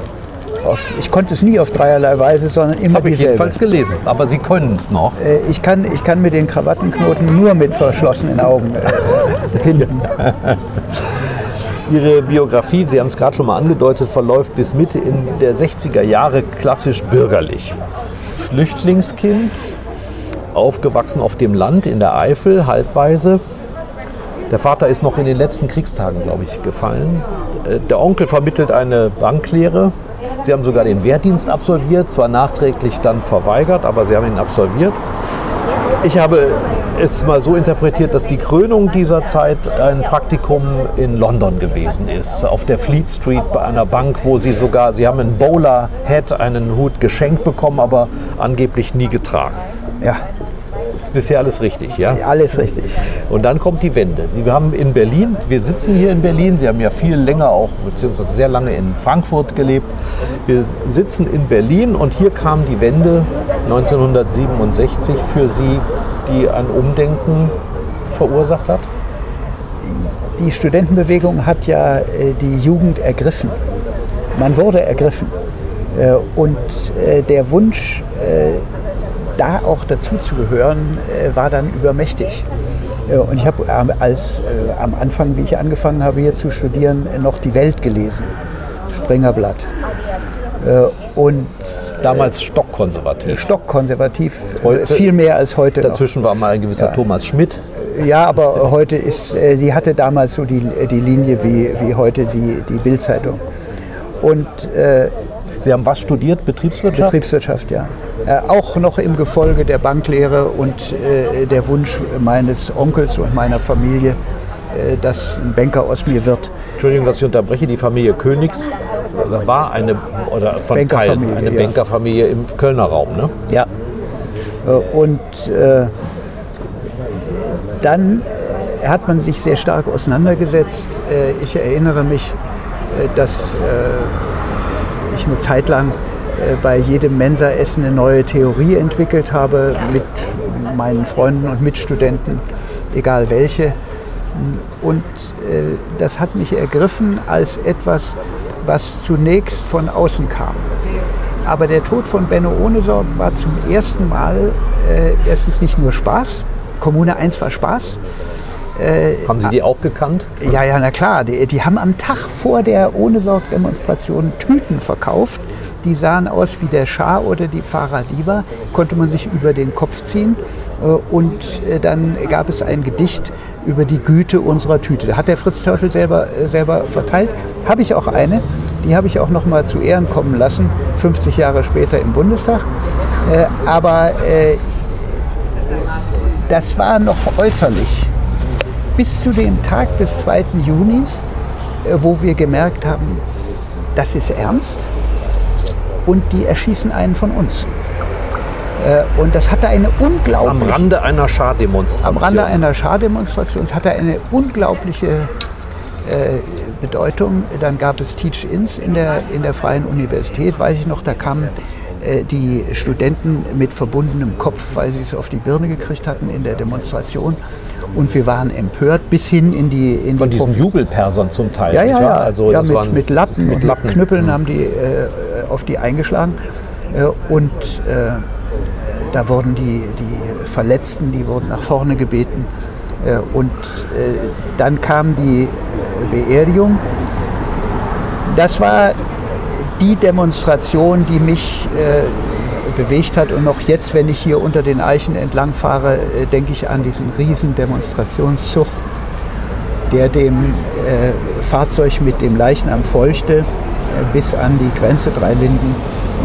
Auf, ich konnte es nie auf dreierlei Weise, sondern Das immer habe ich dieselbe. jedenfalls gelesen. Aber Sie können es noch. Äh, Ich kann, ich kann mit den Krawattenknoten nur mit verschlossenen Augen äh, (laughs) pinden. Ihre Biografie, Sie haben es gerade schon mal angedeutet, verläuft bis Mitte in der 60er Jahre klassisch bürgerlich. Flüchtlingskind, aufgewachsen auf dem Land in der Eifel, halbweise. Der Vater ist noch in den letzten Kriegstagen, glaube ich, gefallen. Äh, Der Onkel vermittelt eine Banklehre. Sie haben sogar den Wehrdienst absolviert, zwar nachträglich dann verweigert, aber Sie haben ihn absolviert. Ich habe es mal so interpretiert, dass die Krönung dieser Zeit ein Praktikum in London gewesen ist, auf der Fleet Street bei einer Bank, wo Sie sogar, Sie haben einen Bowler-Hat, einen Hut geschenkt bekommen, aber angeblich nie getragen. Ja, Ist bisher alles richtig, ja? alles richtig. Und dann kommt die Wende. Sie haben in Berlin, wir sitzen hier in Berlin, Sie haben ja viel länger auch, beziehungsweise sehr lange in Frankfurt gelebt. Wir sitzen in Berlin und hier kam die Wende 1967 für Sie, die ein Umdenken verursacht hat. Die Studentenbewegung hat ja äh, die Jugend ergriffen. Man wurde ergriffen. Äh, Und äh, der Wunsch, da auch dazu zu gehören, äh, war dann übermächtig. Äh, Und ich habe am- als äh, am Anfang, wie ich angefangen habe hier zu studieren, noch die Welt gelesen, Sprengerblatt. Äh, Und Damals stockkonservativ. stockkonservativ, Heute- viel mehr als heute noch. Dazwischen war mal ein gewisser Thomas Schmidt. Ja, aber heute ist, die hatte damals so die, die Linie wie, wie heute die, die Bild-Zeitung. Und äh, Sie haben was studiert? Betriebswirtschaft? Betriebswirtschaft, ja. Äh, auch noch im Gefolge der Banklehre und äh, der Wunsch meines Onkels und meiner Familie, äh, dass ein Banker aus mir wird. Entschuldigung, dass ich unterbreche. Die Familie Königs war eine oder von Teilen eine ja. Bankerfamilie im Kölner Raum, ne? Ja. Und äh, dann hat man sich sehr stark auseinandergesetzt. Ich erinnere mich, dass ich eine Zeit lang bei jedem Mensaessen eine neue Theorie entwickelt habe mit meinen Freunden und Mitstudenten, egal welche. Und das hat mich ergriffen als etwas, was zunächst von außen kam. Aber der Tod von Benno Ohnesorg war zum ersten Mal äh, erstens nicht nur Spaß. Kommune 1 war Spaß. Äh, haben Sie die auch gekannt? Ja, ja, na klar. Die, die haben am Tag vor der Ohnesorg-Demonstration Tüten verkauft. Die sahen aus wie der Schah oder die Faradiva, konnte man sich über den Kopf ziehen. Äh, und äh, dann gab es ein Gedicht über die Güte unserer Tüte. Da hat der Fritz Teufel selber, äh, selber verteilt. Habe ich auch eine. Die habe ich auch noch mal zu Ehren kommen lassen, 50 Jahre später im Bundestag. aber das war noch äußerlich. Bis zu dem Tag des 2. Junis, wo wir gemerkt haben, das ist ernst und die erschießen einen von uns. Äh, und das hatte eine unglaubliche... Am Rande einer Schardemonstration. Am Rande einer Schardemonstration. Es hatte eine unglaubliche äh, Bedeutung. Dann gab es Teach-Ins in der, in der Freien Universität, weiß ich noch, da kamen äh, die Studenten mit verbundenem Kopf, weil sie es auf die Birne gekriegt hatten in der Demonstration. Und wir waren empört bis hin in die. In Von die diesen Jubelpersern zum Teil. Ja, ja, ja. Also ja mit, mit Lappen, mit, Lappen. Knüppeln mhm. haben die äh, auf die eingeschlagen. Äh, und äh, da wurden die, die Verletzten, die wurden nach vorne gebeten. Äh, und äh, dann kam die Beerdigung. Das war die Demonstration, die mich bewegt hat. Und noch jetzt, wenn ich hier unter den Eichen entlang fahre, denke ich an diesen riesen Demonstrationszug, der dem Fahrzeug mit dem Leichnam folgte bis an die Grenze Dreilinden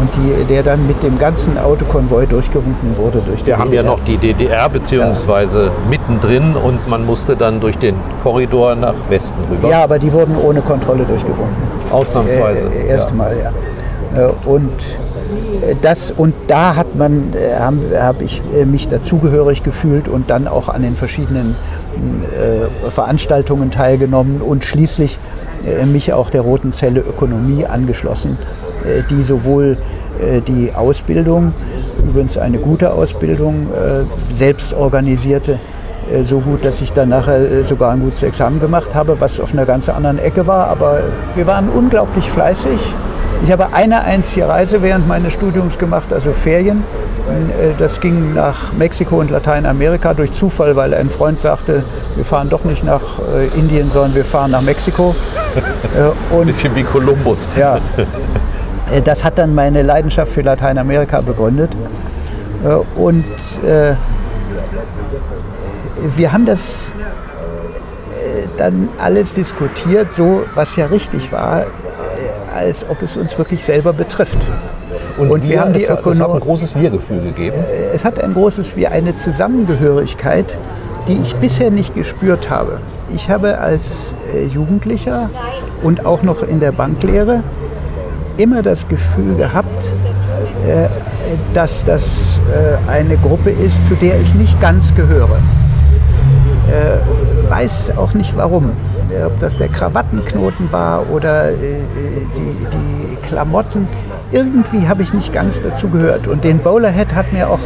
und die, der dann mit dem ganzen Autokonvoi durchgewunken wurde. Durch Wir haben ja noch die DDR beziehungsweise ja. mittendrin und man musste dann durch den Korridor nach Westen rüber. Ja, aber die wurden ohne Kontrolle durchgewunken. Ausnahmsweise. Das, äh, erste ja. Mal, ja. Äh, und äh, das und da hat man, habe hab ich mich dazugehörig gefühlt und dann auch an den verschiedenen äh, Veranstaltungen teilgenommen und schließlich mich auch der Roten Zelle Ökonomie angeschlossen, äh, die sowohl äh, die Ausbildung, übrigens eine gute Ausbildung, selbst organisierte, so gut, dass ich dann nachher sogar ein gutes Examen gemacht habe, was auf einer ganz anderen Ecke war. Aber wir waren unglaublich fleißig. Ich habe eine einzige Reise während meines Studiums gemacht, also Ferien. Das ging nach Mexiko und Lateinamerika durch Zufall, weil ein Freund sagte, wir fahren doch nicht nach Indien, sondern wir fahren nach Mexiko. Ein bisschen wie Kolumbus. Ja. Äh, das hat dann meine Leidenschaft für Lateinamerika begründet. Äh, und äh, wir haben das dann alles diskutiert, so was ja richtig war, als ob es uns wirklich selber betrifft. Und, und wir, wir haben die es, Ökonom es hat ein großes Wir-Gefühl gegeben. Es hat ein großes Wir, eine Zusammengehörigkeit, die ich bisher nicht gespürt habe. Ich habe als äh, Jugendlicher und auch noch in der Banklehre immer das Gefühl gehabt, äh, dass das äh, eine Gruppe ist, zu der ich nicht ganz gehöre. Weiß auch nicht warum. Ob das der Krawattenknoten war oder die, die Klamotten. Irgendwie habe ich nicht ganz dazu gehört. Und den Bowlerhead hat mir auch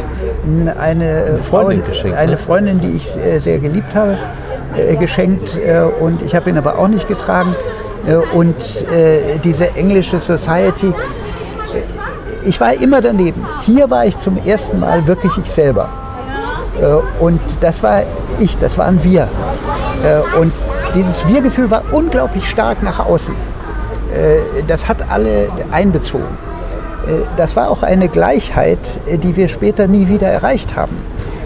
eine Freundin, eine Freundin die ich sehr geliebt habe, äh, geschenkt äh, und ich habe ihn aber auch nicht getragen. Äh, und diese englische Society, ich war immer daneben. Hier war ich zum ersten Mal wirklich ich selber. Und das war ich, das waren wir. Und dieses Wir-Gefühl war unglaublich stark nach außen. Das hat alle einbezogen. Das war auch eine Gleichheit, die wir später nie wieder erreicht haben.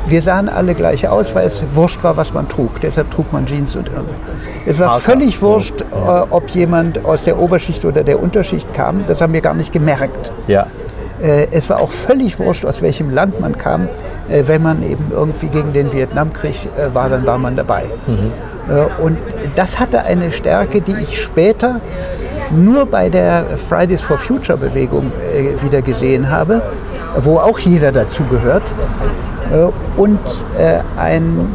Wir sahen alle gleich aus, weil es wurscht war, was man trug. Deshalb trug man Jeans und Irre. Es war völlig wurscht, äh, ob jemand aus der Oberschicht oder der Unterschicht kam. Das haben wir gar nicht gemerkt. Ja. Äh, es war auch völlig wurscht, aus welchem Land man kam. Äh, wenn man eben irgendwie gegen den Vietnamkrieg äh, war, dann war man dabei. Mhm. Und das hatte eine Stärke, die ich später nur bei der Fridays for Future Bewegung wieder gesehen habe, wo auch jeder dazugehört. Und ein,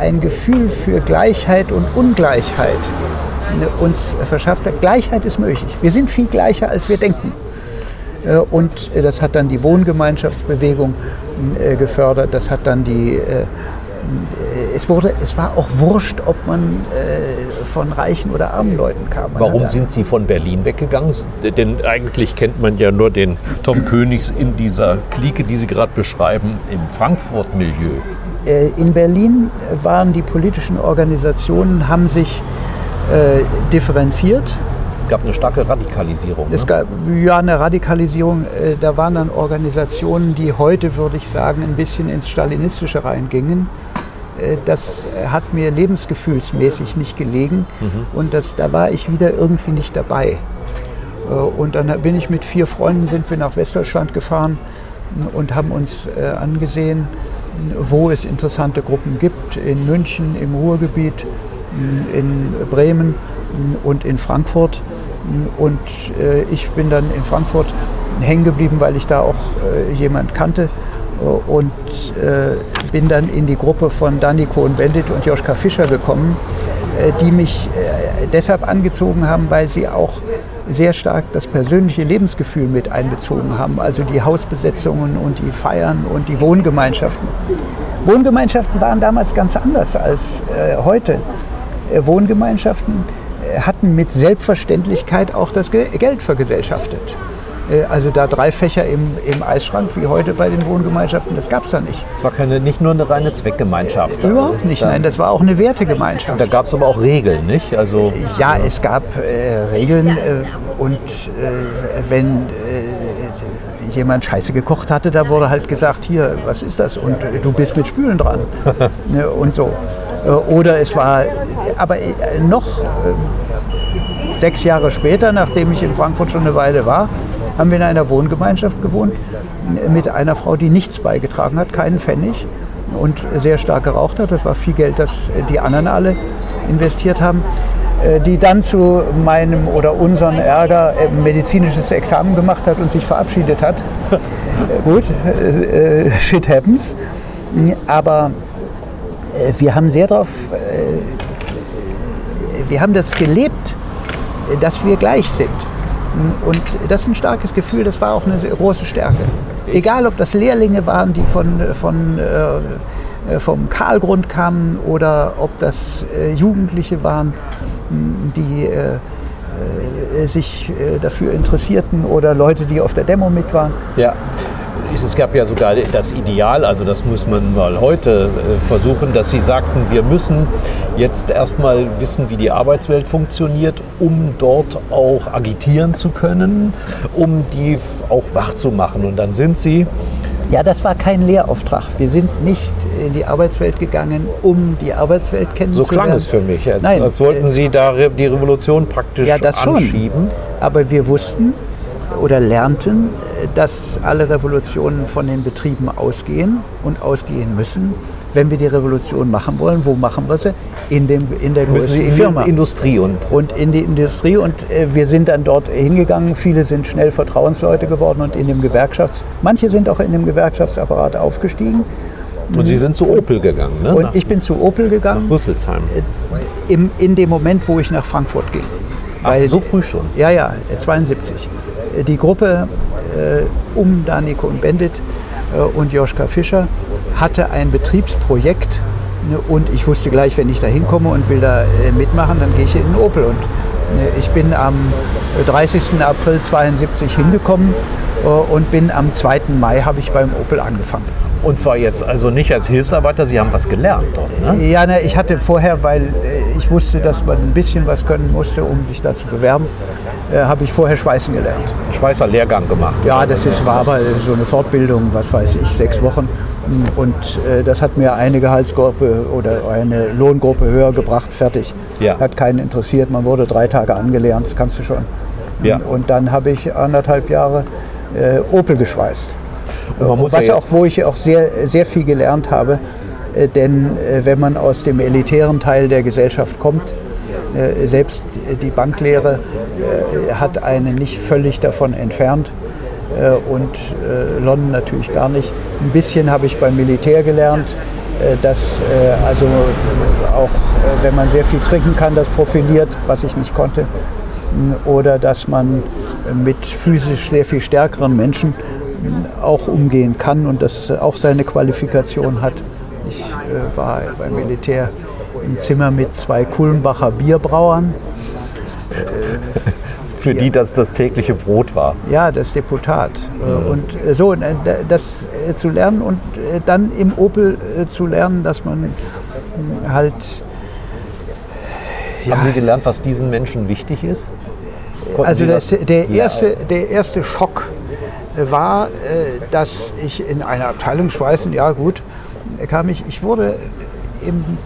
ein Gefühl für Gleichheit und Ungleichheit uns verschafft hat. Gleichheit ist möglich. Wir sind viel gleicher, als wir denken. Äh, und äh, das hat dann die Wohngemeinschaftsbewegung äh, gefördert. Das hat dann die es, wurde, es war auch wurscht, ob man von reichen oder armen Leuten kam. Warum sind Sie von Berlin weggegangen? Denn eigentlich kennt man ja nur den Tom Königs in dieser Clique, die Sie gerade beschreiben, im Frankfurt-Milieu. In Berlin waren die politischen Organisationen, haben sich äh, differenziert gab eine starke Radikalisierung. Es ne? gab ja eine Radikalisierung. Äh, da waren dann Organisationen, die heute, würde ich sagen, ein bisschen ins Stalinistische reingingen. Äh, das hat mir lebensgefühlsmäßig nicht gelegen mhm. und das, da war ich wieder irgendwie nicht dabei. Äh, und dann bin ich mit vier Freunden sind wir nach Westdeutschland gefahren und haben uns angesehen, wo es interessante Gruppen gibt. In München, im Ruhrgebiet, in Bremen und in Frankfurt. Und äh, ich bin dann in Frankfurt hängen geblieben, weil ich da auch äh, jemand kannte und äh, bin dann in die Gruppe von Danny Cohn-Bendit und Joschka Fischer gekommen, äh, die mich äh, deshalb angezogen haben, weil sie auch sehr stark das persönliche Lebensgefühl mit einbezogen haben, also die Hausbesetzungen und die Feiern und die Wohngemeinschaften. Wohngemeinschaften waren damals ganz anders als äh, heute. Wohngemeinschaften hatten mit Selbstverständlichkeit auch das Geld vergesellschaftet. Äh, also da drei Fächer im, im Eisschrank wie heute bei den Wohngemeinschaften, das gab es da nicht. Es war keine, nicht nur eine reine Zweckgemeinschaft. Äh, überhaupt nicht, nein, das war auch eine Wertegemeinschaft. Da gab es aber auch Regeln, nicht? Also, ja, es gab äh, Regeln äh, und äh, wenn jemand Scheiße gekocht hatte, da wurde halt gesagt, hier, was ist das? Und du bist mit Spülen dran. (laughs) ne, und so. Oder es war, aber noch sechs Jahre später, nachdem ich in Frankfurt schon eine Weile war, haben wir in einer Wohngemeinschaft gewohnt mit einer Frau, die nichts beigetragen hat, keinen Pfennig und sehr stark geraucht hat. Das war viel Geld, das die anderen alle investiert haben äh, die dann zu meinem oder unserem Ärger ein medizinisches Examen gemacht hat und sich verabschiedet hat. Gut, äh, shit happens. Aber äh, wir haben sehr darauf, wir haben das gelebt, dass wir gleich sind. Und das ist ein starkes Gefühl, das war auch eine große Stärke. Egal, ob das Lehrlinge waren, die von, von, äh, vom Karlgrund kamen oder ob das äh, Jugendliche waren, die äh, äh sich äh, dafür interessierten oder Leute, die auf der Demo mit waren. Ja es gab ja sogar das Ideal, also das muss man mal heute äh, versuchen, dass Sie sagten, wir müssen jetzt erstmal wissen, wie die Arbeitswelt funktioniert, um dort auch agitieren zu können, um die auch wach zu machen. Und dann sind Sie ja, das war kein Lehrauftrag. Wir sind nicht in die Arbeitswelt gegangen, um die Arbeitswelt kennenzulernen. So klang es für mich, als, Nein, als wollten Sie da die Revolution praktisch ja, das anschieben. Schon. Aber wir wussten, oder lernten, dass alle Revolutionen von den Betrieben ausgehen und ausgehen müssen. Wenn wir die Revolution machen wollen, wo machen wir sie? In, dem, in der größten Firma. In die Industrie. Und, und in die Industrie. Und äh, wir sind dann dort hingegangen. Viele sind schnell Vertrauensleute geworden und in dem Gewerkschafts... Manche sind auch in dem Gewerkschaftsapparat aufgestiegen. Und Sie sind zu Opel gegangen, ne? Und nach, ich bin zu Opel gegangen. Nach Rüsselsheim. Äh, Im, in dem Moment, wo ich nach Frankfurt ging. Ach, so früh schon? Ja, ja, 72 die Gruppe äh, um Daniko und Bendit äh, und Joschka Fischer hatte ein Betriebsprojekt ne, und ich wusste gleich, wenn ich da hinkomme und will da äh, mitmachen, dann gehe ich in den Opel. Und ne, ich bin am 30. April 72 hingekommen und bin am 2. Mai habe ich beim Opel angefangen. Und zwar jetzt also nicht als Hilfsarbeiter, Sie haben was gelernt dort, ne? Ja, ne, ich hatte vorher, weil ich wusste, dass man ein bisschen was können musste, um sich da zu bewerben, habe ich vorher Schweißen gelernt. Schweißer-Lehrgang gemacht? Ja, das ist, war aber so eine Fortbildung, was weiß ich, sechs Wochen. Und äh, das hat mir eine Gehaltsgruppe oder eine Lohngruppe höher gebracht, fertig. Ja. Hat keinen interessiert, man wurde drei Tage angelernt, das kannst du schon. Ja. Und dann habe ich anderthalb Jahre äh, Opel geschweißt. Man Was ja auch, wo ich auch sehr, sehr viel gelernt habe, äh, denn äh, wenn man aus dem elitären Teil der Gesellschaft kommt, äh, selbst die Banklehre äh, hat einen nicht völlig davon entfernt äh, und äh, London natürlich gar nicht. Ein bisschen habe ich beim Militär gelernt, äh, dass äh, also auch äh, wenn man sehr viel trinken kann, das profiliert, was ich nicht konnte, m, oder dass man mit physisch sehr viel stärkeren Menschen m, auch umgehen kann und das auch seine Qualifikation hat. Ich äh, war beim Militär im Zimmer mit zwei Kulmbacher Bierbrauern. (laughs) für die das das tägliche Brot war. Ja, das Deputat. Äh, Und äh, so, äh, das zu lernen und dann im Opel zu lernen, dass man halt. Haben Sie gelernt, was diesen Menschen wichtig ist? Konnten Also das, der, erste, der erste Schock war, dass ich in einer Abteilung Schweißen, ja gut, kam ich, ich wurde im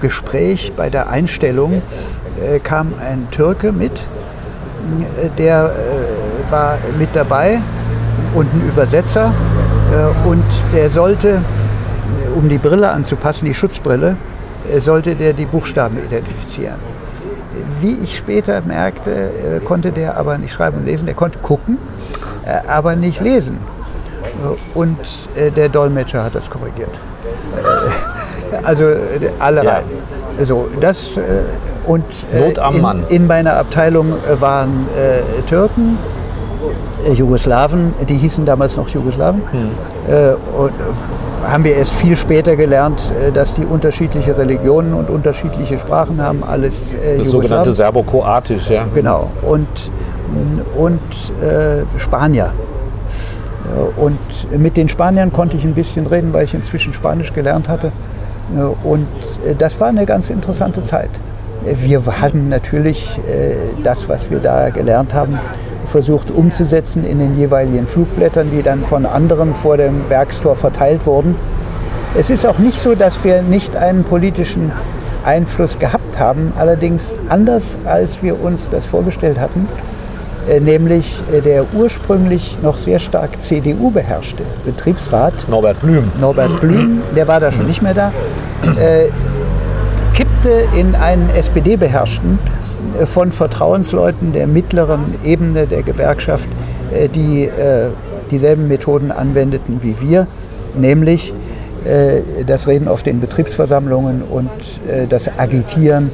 Gespräch bei der Einstellung, äh, kam ein Türke mit, äh, der äh, war mit dabei und ein Übersetzer äh, und der sollte, äh, um die Brille anzupassen, die Schutzbrille, sollte der die Buchstaben identifizieren. Wie ich später merkte, konnte der aber nicht schreiben und lesen, der konnte gucken, aber nicht lesen. Und der Dolmetscher hat das korrigiert. Also äh, alle Ja. rein. So, das äh, und äh, Not am in, Mann. in meiner Abteilung waren äh, Türken, Jugoslawen, die hießen damals noch Jugoslawen. Hm. Äh, und haben wir erst viel später gelernt, dass die unterschiedliche Religionen und unterschiedliche Sprachen haben, alles äh, Das sogenannte Serbokroatisch, ja. Genau. Und, und äh, Spanier. Und mit den Spaniern konnte ich ein bisschen reden, weil ich inzwischen Spanisch gelernt hatte. Äh, Und äh, das war eine ganz interessante Zeit. Äh, Wir haben natürlich äh, das, was wir da gelernt haben, versucht umzusetzen in den jeweiligen Flugblättern, die dann von anderen vor dem Werkstor verteilt wurden. Es ist auch nicht so, dass wir nicht einen politischen Einfluss gehabt haben, allerdings anders, als wir uns das vorgestellt hatten, nämlich äh, der ursprünglich noch sehr stark CDU beherrschte Betriebsrat Norbert Blüm. Norbert Blüm, der war da schon nicht mehr da, äh, kippte in einen SPD-Beherrschten äh, von Vertrauensleuten der mittleren Ebene der Gewerkschaft, äh, die äh, dieselben Methoden anwendeten wie wir, nämlich äh, das Reden auf den Betriebsversammlungen und äh, das Agitieren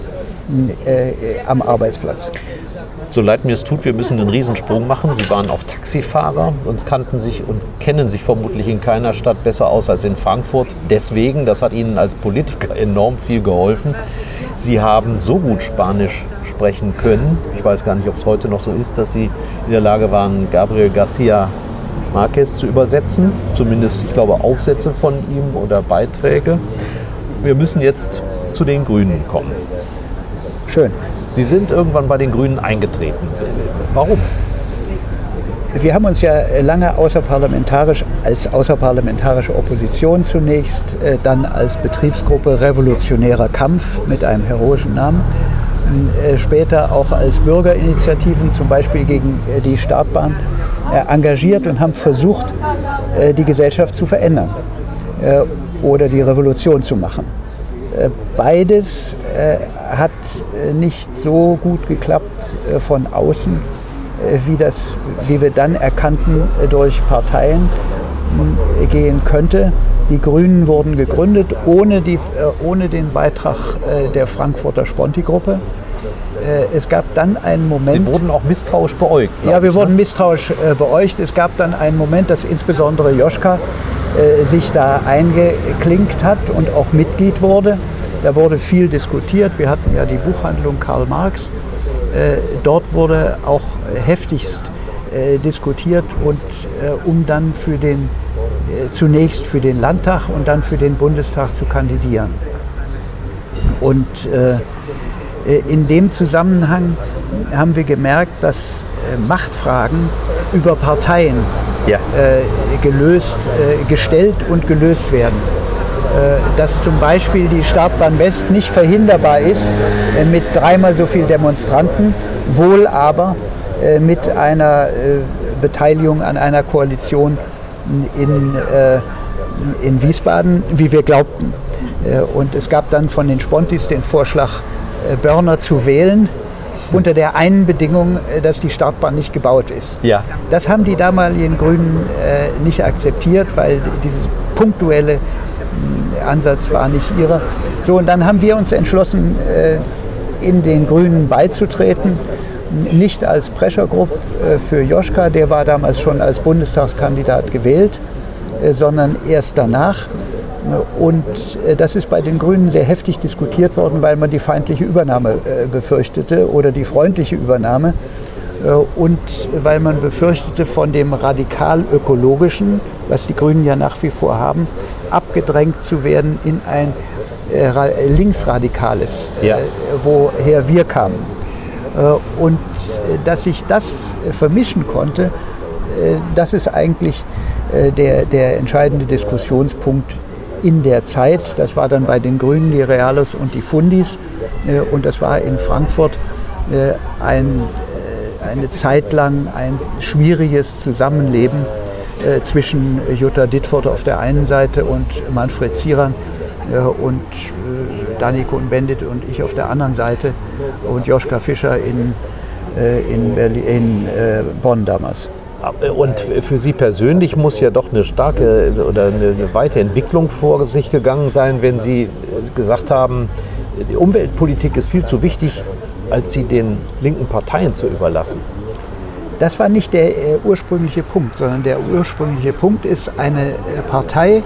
äh, am Arbeitsplatz. So leid mir es tut, wir müssen einen Riesensprung machen. Sie waren auch Taxifahrer und kannten sich und kennen sich vermutlich in keiner Stadt besser aus als in Frankfurt. Deswegen, das hat Ihnen als Politiker enorm viel geholfen. Sie haben so gut Spanisch sprechen können. Ich weiß gar nicht, ob es heute noch so ist, dass Sie in der Lage waren, Gabriel García Márquez zu übersetzen. Zumindest, ich glaube, Aufsätze von ihm oder Beiträge. Wir müssen jetzt zu den Grünen kommen. Schön. Sie sind irgendwann bei den Grünen eingetreten. Warum? Wir haben uns ja lange außerparlamentarisch als außerparlamentarische Opposition zunächst, äh, dann als Betriebsgruppe Revolutionärer Kampf mit einem heroischen Namen, äh, später auch als Bürgerinitiativen, zum Beispiel gegen äh, die Startbahn, engagiert und haben versucht, die Gesellschaft zu verändern oder die Revolution zu machen. Äh, Beides äh, hat äh, nicht so gut geklappt von außen, wie, das, wie wir dann erkannten durch Parteien mh, gehen könnte. Die Grünen wurden gegründet ohne, die, ohne den Beitrag der Frankfurter Sponti-Gruppe. Es gab dann einen Moment. Sie wurden auch misstrauisch beäugt. Ja, wir ich, wurden ne? misstrauisch äh, beäugt. Es gab dann einen Moment, dass insbesondere Joschka äh, sich da eingeklinkt hat und auch Mitglied wurde. Da wurde viel diskutiert. Wir hatten ja die Buchhandlung Karl Marx. Äh, dort wurde auch heftigst äh, diskutiert und um dann für den, zunächst für den Landtag und dann für den Bundestag zu kandidieren. Und in dem Zusammenhang haben wir gemerkt, dass Machtfragen über Parteien Ja. äh, gelöst, äh, gestellt und gelöst werden. Äh, Dass zum Beispiel die Startbahn West nicht verhinderbar ist mit dreimal so viel Demonstranten, wohl aber mit einer Beteiligung an einer Koalition in, in Wiesbaden, wie wir glaubten. Und es gab dann von den Spontis den Vorschlag, Börner zu wählen unter der einen Bedingung, äh, dass die Startbahn nicht gebaut ist. Ja. Das haben die damaligen Grünen äh, nicht akzeptiert, weil dieses punktuelle äh, Ansatz war nicht ihrer. So, und dann haben wir uns entschlossen, äh, in den Grünen beizutreten. Nicht als Pressure Group äh, für Joschka, der war damals schon als Bundestagskandidat gewählt, äh, sondern erst danach. Und äh, das ist bei den Grünen sehr heftig diskutiert worden, weil man die feindliche Übernahme äh, befürchtete oder die freundliche Übernahme. Äh, und weil man befürchtete, von dem radikal-ökologischen, was die Grünen ja nach wie vor haben, abgedrängt zu werden in ein linksradikales, ja. woher wir kamen. Und dass sich das vermischen konnte, das ist eigentlich der, der entscheidende Diskussionspunkt in der Zeit. Das war dann bei den Grünen die Realos und die Fundis. Äh, und das war in Frankfurt äh, ein, äh, eine Zeit lang ein schwieriges Zusammenleben zwischen Jutta Dittfurt auf der einen Seite und Manfred Zieran und Daniko und Bendit und ich auf der anderen Seite und Joschka Fischer in, in, Berlin, in Bonn damals. Und für Sie persönlich muss ja doch eine starke oder eine weite Entwicklung vor sich gegangen sein, wenn Sie gesagt haben, die Umweltpolitik ist viel zu wichtig, als sie den linken Parteien zu überlassen. Das war nicht der äh, ursprüngliche Punkt, sondern der ursprüngliche Punkt ist eine äh, Partei,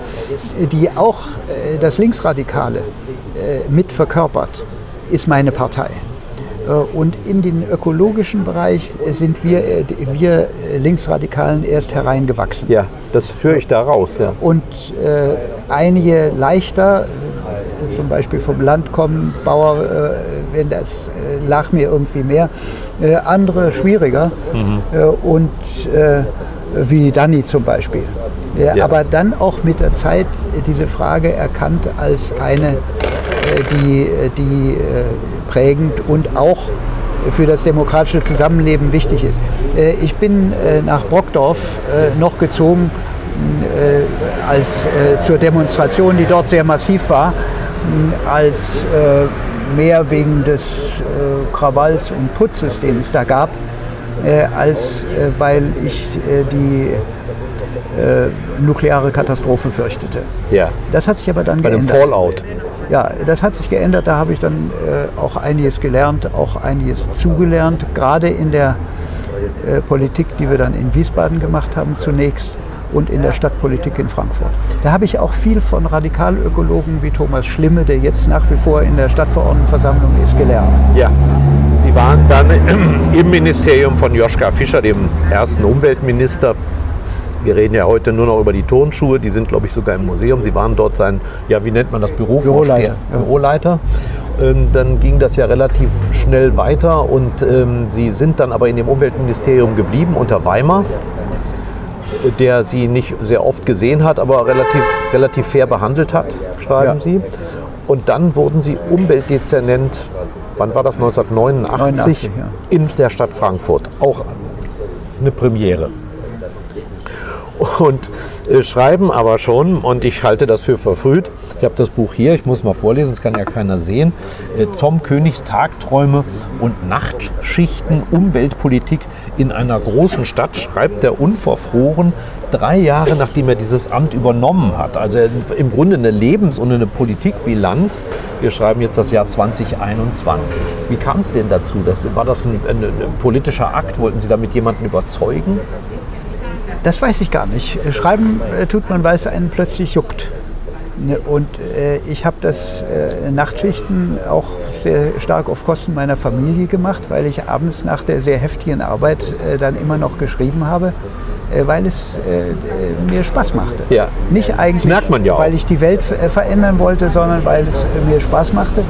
die auch äh, das Linksradikale äh, mit verkörpert, ist meine Partei. Äh, und in den ökologischen Bereich sind wir, äh, wir Linksradikalen erst hereingewachsen. Ja, das höre ich da raus. Ja. Und äh, einige leichter, zum Beispiel vom Land kommen, Bauer, äh, wenn das äh, lag mir irgendwie mehr, äh, andere schwieriger. Mhm. und wie Danny zum Beispiel. Ja. Aber dann auch mit der Zeit diese Frage erkannt als eine, die, die prägend und auch für das demokratische Zusammenleben wichtig ist. Äh, ich bin äh, nach Brockdorf äh, noch gezogen als zur Demonstration, die dort sehr massiv war, als mehr wegen des Krawalls und Putzes, den es da gab, als weil ich die nukleare Katastrophe fürchtete. Ja. Das hat sich aber dann Bei geändert. Bei dem Fallout ja, das hat sich geändert. Da habe ich dann äh, auch einiges gelernt, auch einiges zugelernt, gerade in der äh, Politik, die wir dann in Wiesbaden gemacht haben zunächst und in der Stadtpolitik in Frankfurt. Da habe ich auch viel von Radikalökologen wie Thomas Schlimme, der jetzt nach wie vor in der Stadtverordnetenversammlung ist, gelernt. Ja. Sie waren dann im Ministerium von Joschka Fischer, dem ersten Umweltminister, wir reden ja heute nur noch über die Turnschuhe, die sind, glaube ich, sogar im Museum. Sie waren dort sein, ja, wie nennt man das, Büro Büroleiter. Ja. Büroleiter. Ähm, dann ging das ja relativ schnell weiter und ähm, Sie sind dann aber in dem Umweltministerium geblieben unter Weimar, der Sie nicht sehr oft gesehen hat, aber relativ, relativ fair behandelt hat, schreiben ja. Sie. Und dann wurden Sie Umweltdezernent, wann war das, 1989, 89, ja. in der Stadt Frankfurt. Auch eine Premiere und äh, schreiben aber schon, und ich halte das für verfrüht. Ich habe das Buch hier, ich muss mal vorlesen, das kann ja keiner sehen. Äh, Tom Königs Tagträume und Nachtschichten, Umweltpolitik in einer großen Stadt, schreibt der unverfroren, drei Jahre nachdem er dieses Amt übernommen hat. Also im Grunde eine Lebens- und eine Politikbilanz. Wir schreiben jetzt das Jahr 2021. Wie kam es denn dazu? Das, war das ein, ein, ein politischer Akt? Wollten Sie damit jemanden überzeugen? Das weiß ich gar nicht. Schreiben äh, tut man, weil es einen plötzlich juckt. Ne, und äh, ich habe das äh, Nachtschichten auch sehr stark auf Kosten meiner Familie gemacht, weil ich abends nach der sehr heftigen Arbeit äh, dann immer noch geschrieben habe, äh, weil es äh, mir Spaß machte. Ja. Nicht eigentlich, merkt man ja weil ich die Welt verändern wollte, sondern weil es mir Spaß machte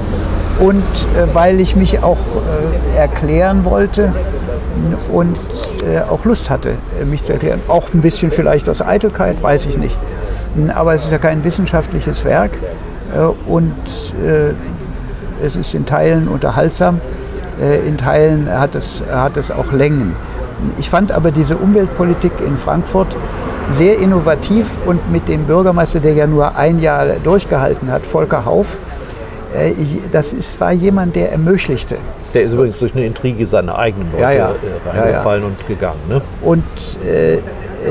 und weil ich mich auch erklären wollte und äh, auch Lust hatte, äh, mich zu erklären. Auch ein bisschen vielleicht aus Eitelkeit, weiß ich nicht. Hm, aber es ist ja kein wissenschaftliches Werk äh, und äh, es ist in Teilen unterhaltsam, äh, in Teilen hat es, hat es auch Längen. Ich fand aber diese Umweltpolitik in Frankfurt sehr innovativ und mit dem Bürgermeister, der ja nur ein Jahr durchgehalten hat, Volker Hauf, das ist, war jemand, der ermöglichte. Der ist übrigens durch eine Intrige seine eigenen Leute Ja, ja. äh, reingefallen und gegangen. Ne? Und äh,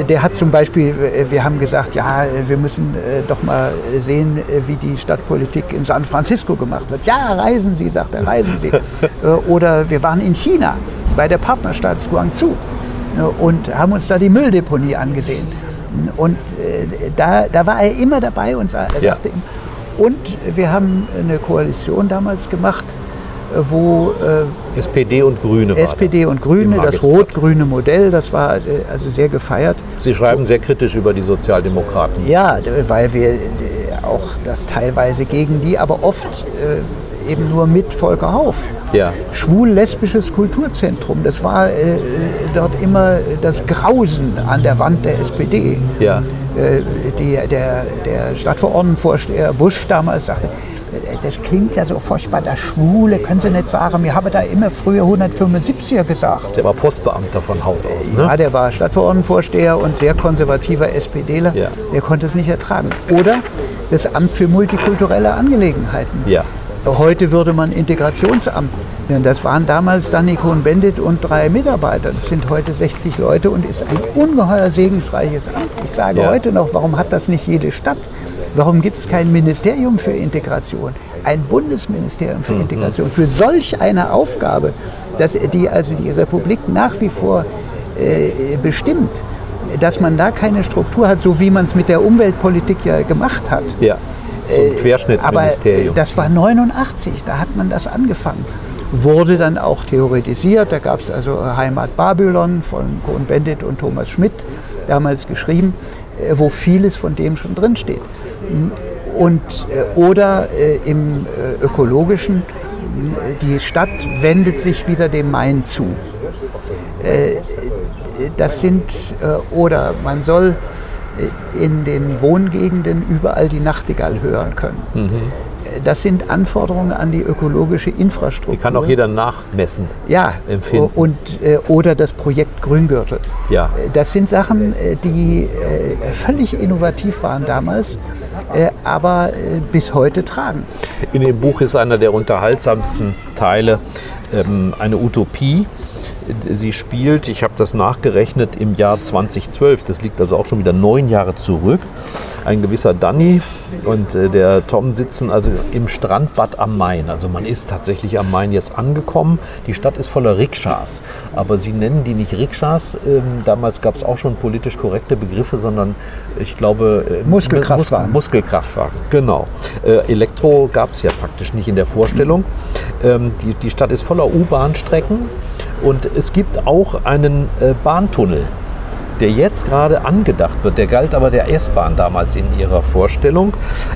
der hat zum Beispiel, äh, wir haben gesagt, ja, wir müssen äh, doch mal sehen, äh, wie die Stadtpolitik in San Francisco gemacht wird. Ja, reisen Sie, sagt er, reisen Sie. (laughs) Äh, Oder wir waren in China bei der Partnerstadt Guangzhou äh, und haben uns da die Mülldeponie angesehen. Und äh, da, da war er immer dabei und sa- er Ja. sagte ihm, und wir haben eine Koalition damals gemacht, äh, wo äh, SPD und Grüne SPD das und Grüne, das rot-grüne Modell, das war äh, also sehr gefeiert. Sie schreiben sehr kritisch über die Sozialdemokraten. Ja, weil wir äh, auch das teilweise gegen die, aber oft äh, eben nur mit Volker Hauf. Ja. Schwul-lesbisches Kulturzentrum, das war äh, dort immer das Grausen an der Wand der SPD. Ja. Äh, die, der, der Stadtverordnetenvorsteher Busch damals sagte, äh, das klingt ja so furchtbar, das Schwule, können Sie nicht sagen, wir haben da immer früher 175er gesagt. Der war Postbeamter von Haus aus. Ne? Ja, der war Stadtverordnetenvorsteher und sehr konservativer SPDler. Ja. Der konnte es nicht ertragen. Oder das Amt für multikulturelle Angelegenheiten. Ja. Heute würde man Integrationsamt nennen. Das waren damals Danny Cohn-Bendit und drei Mitarbeiter. Das sind heute 60 Leute und ist ein ungeheuer segensreiches Amt. Ich sage Ja. heute noch, warum hat das nicht jede Stadt? Warum gibt es kein Ministerium für Integration? Ein Bundesministerium Mhm. für Integration. Für solch eine Aufgabe, dass die also die Republik nach wie vor äh, bestimmt, dass man da keine Struktur hat, so wie man es mit der Umweltpolitik ja gemacht hat. Ja. So ein Äh, Aber Querschnittministerium. das war 89, da hat man das angefangen. Wurde dann auch theoretisiert. Da gab es also Heimat Babylon von Cohn-Bendit und Thomas Schmidt, damals geschrieben, äh, wo vieles von dem schon drinsteht. Und, äh, oder im ökologischen, die Stadt wendet sich wieder dem Main zu. Das sind, oder man soll in den Wohngegenden überall die Nachtigall hören können. Äh, Das sind Anforderungen an die ökologische Infrastruktur. Die kann auch jeder nachmessen. ja, empfinden. Und, äh, oder das Projekt Grüngürtel. Ja. Äh, Das sind Sachen, äh, die völlig innovativ waren damals, aber bis heute tragen. In dem Buch ist einer der unterhaltsamsten Teile ähm, eine Utopie. Sie spielt, ich habe das nachgerechnet, im Jahr 2012. Das liegt also auch schon wieder neun Jahre zurück. Ein gewisser Danny und äh, der Tom sitzen also im Strandbad am Main. Also man ist tatsächlich am Main jetzt angekommen. Die Stadt ist voller Rikschas, aber sie nennen die nicht Rikschas. Ähm, damals gab es auch schon politisch korrekte Begriffe, sondern ich glaube äh, Muskelkraftwagen. Mus Muskelkraftwagen, genau. Äh, Elektro gab es ja praktisch nicht in der Vorstellung. Ähm, die, die Stadt ist voller U-Bahn-Strecken und es gibt auch einen äh, Bahntunnel, der jetzt gerade angedacht wird. Der galt aber der S-Bahn damals in ihrer Vorstellung.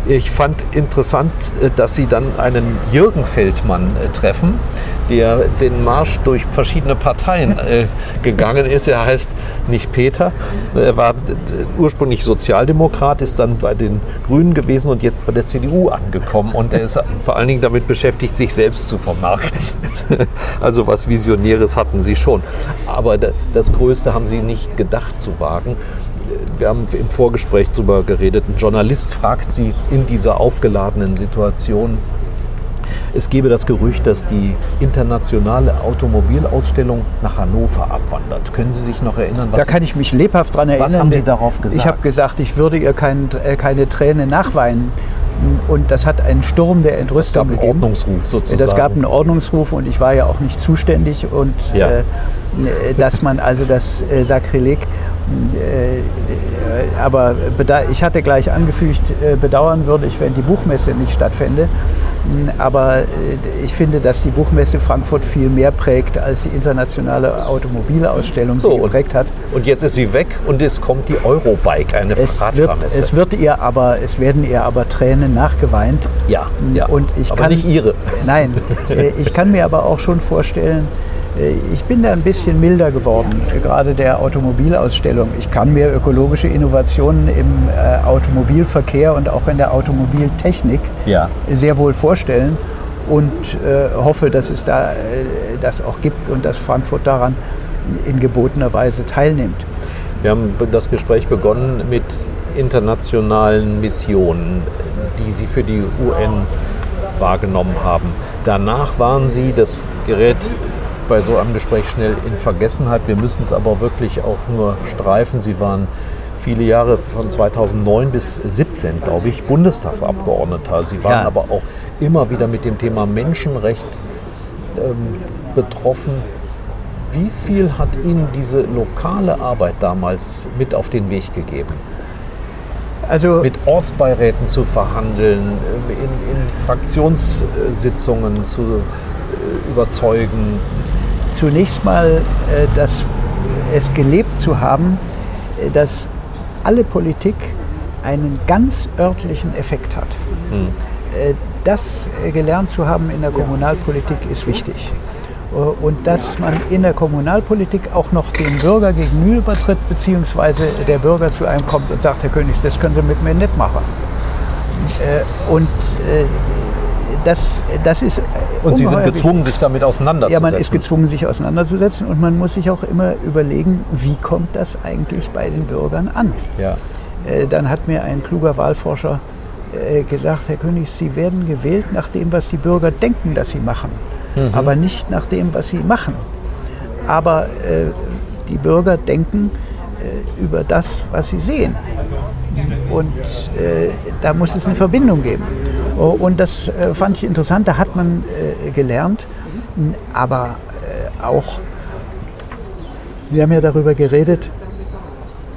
Ich fand interessant, äh, dass sie dann einen Jürgen Feldmann äh, treffen, der den Marsch durch verschiedene Parteien äh, gegangen ist. Er heißt nicht Peter, er war ursprünglich Sozialdemokrat, ist dann bei den Grünen gewesen und jetzt bei der CDU angekommen. Und er ist vor allen Dingen damit beschäftigt, sich selbst zu vermarkten. (laughs) Also was Visionäres hatten sie schon. Aber da- das Größte haben sie nicht gedacht zu wagen. Wir haben im Vorgespräch darüber geredet. Ein Journalist fragt sie in dieser aufgeladenen Situation, es gebe das Gerücht, dass die internationale Automobilausstellung nach Hannover abwandert. Können Sie sich noch erinnern, was Da kann ich mich lebhaft dran erinnern. haben Sie darauf gesagt? Ich habe gesagt, ich würde ihr kein, äh, keine Träne nachweinen. Und das hat einen Sturm der es gab Entrüstung einen gegeben. Ordnungsruf sozusagen? Das gab einen Ordnungsruf und ich war ja auch nicht zuständig. Und Ja. äh, dass man also das äh, Sakrileg, aber beda- ich hatte gleich angefügt, äh, bedauern würde ich, wenn die Buchmesse nicht stattfände. Mm, Aber äh, ich finde, dass die Buchmesse Frankfurt viel mehr prägt, als die internationale Automobilausstellung So, sie geprägt hat. und jetzt ist sie weg und es kommt die Eurobike, eine Es wird, Radfahrmesse. es wird ihr aber, es werden ihr aber Tränen nachgeweint. ja, ja. Und ich aber kann, nicht Ihre. Nein, (laughs) äh, ich kann mir aber auch schon vorstellen, äh, ich bin da ein bisschen milder geworden, äh, gerade der Automobilausstellung. Ich kann mir ökologische Innovationen im äh, Automobilverkehr und auch in der Automobiltechnik Ja. sehr wohl vorstellen und äh, hoffe, dass es da äh, das auch gibt und dass Frankfurt daran in gebotener Weise teilnimmt. Wir haben das Gespräch begonnen mit internationalen Missionen, die Sie für die UN wahrgenommen haben. Danach waren Sie, das gerät bei so einem Gespräch schnell in Vergessenheit. Wir müssen es aber wirklich auch nur streifen. Sie waren viele Jahre von 2009 bis 2017, glaube ich, Bundestagsabgeordneter. Sie waren ja. aber auch immer wieder mit dem Thema Menschenrecht ähm, betroffen. Wie viel hat Ihnen diese lokale Arbeit damals mit auf den Weg gegeben? Also mit Ortsbeiräten zu verhandeln, in, in Fraktionssitzungen zu überzeugen. Zunächst mal, äh, dass es gelebt zu haben, äh, dass alle Politik einen ganz örtlichen Effekt hat. Hm. Das gelernt zu haben in der Kommunalpolitik ist wichtig. Äh, und dass man in der Kommunalpolitik auch noch den Bürger gegenüber tritt, beziehungsweise der Bürger zu einem kommt und sagt, Herr König, das können Sie mit mir nicht machen. Äh, und äh, das, das ist. Und Sie sind gezwungen, wichtig. sich damit auseinanderzusetzen. Ja, man ist gezwungen, sich auseinanderzusetzen und man muss sich auch immer überlegen, wie kommt das eigentlich bei den Bürgern an. Ja. Dann hat mir ein kluger Wahlforscher gesagt, Herr König, Sie werden gewählt nach dem, was die Bürger denken, dass Sie machen mhm. aber nicht nach dem, was sie machen. Aber äh, die Bürger denken äh, über das, was sie sehen. Und äh, da muss es eine Verbindung geben. Oh, und das äh, fand ich interessant, da hat man äh, gelernt, aber äh, auch, wir haben ja darüber geredet,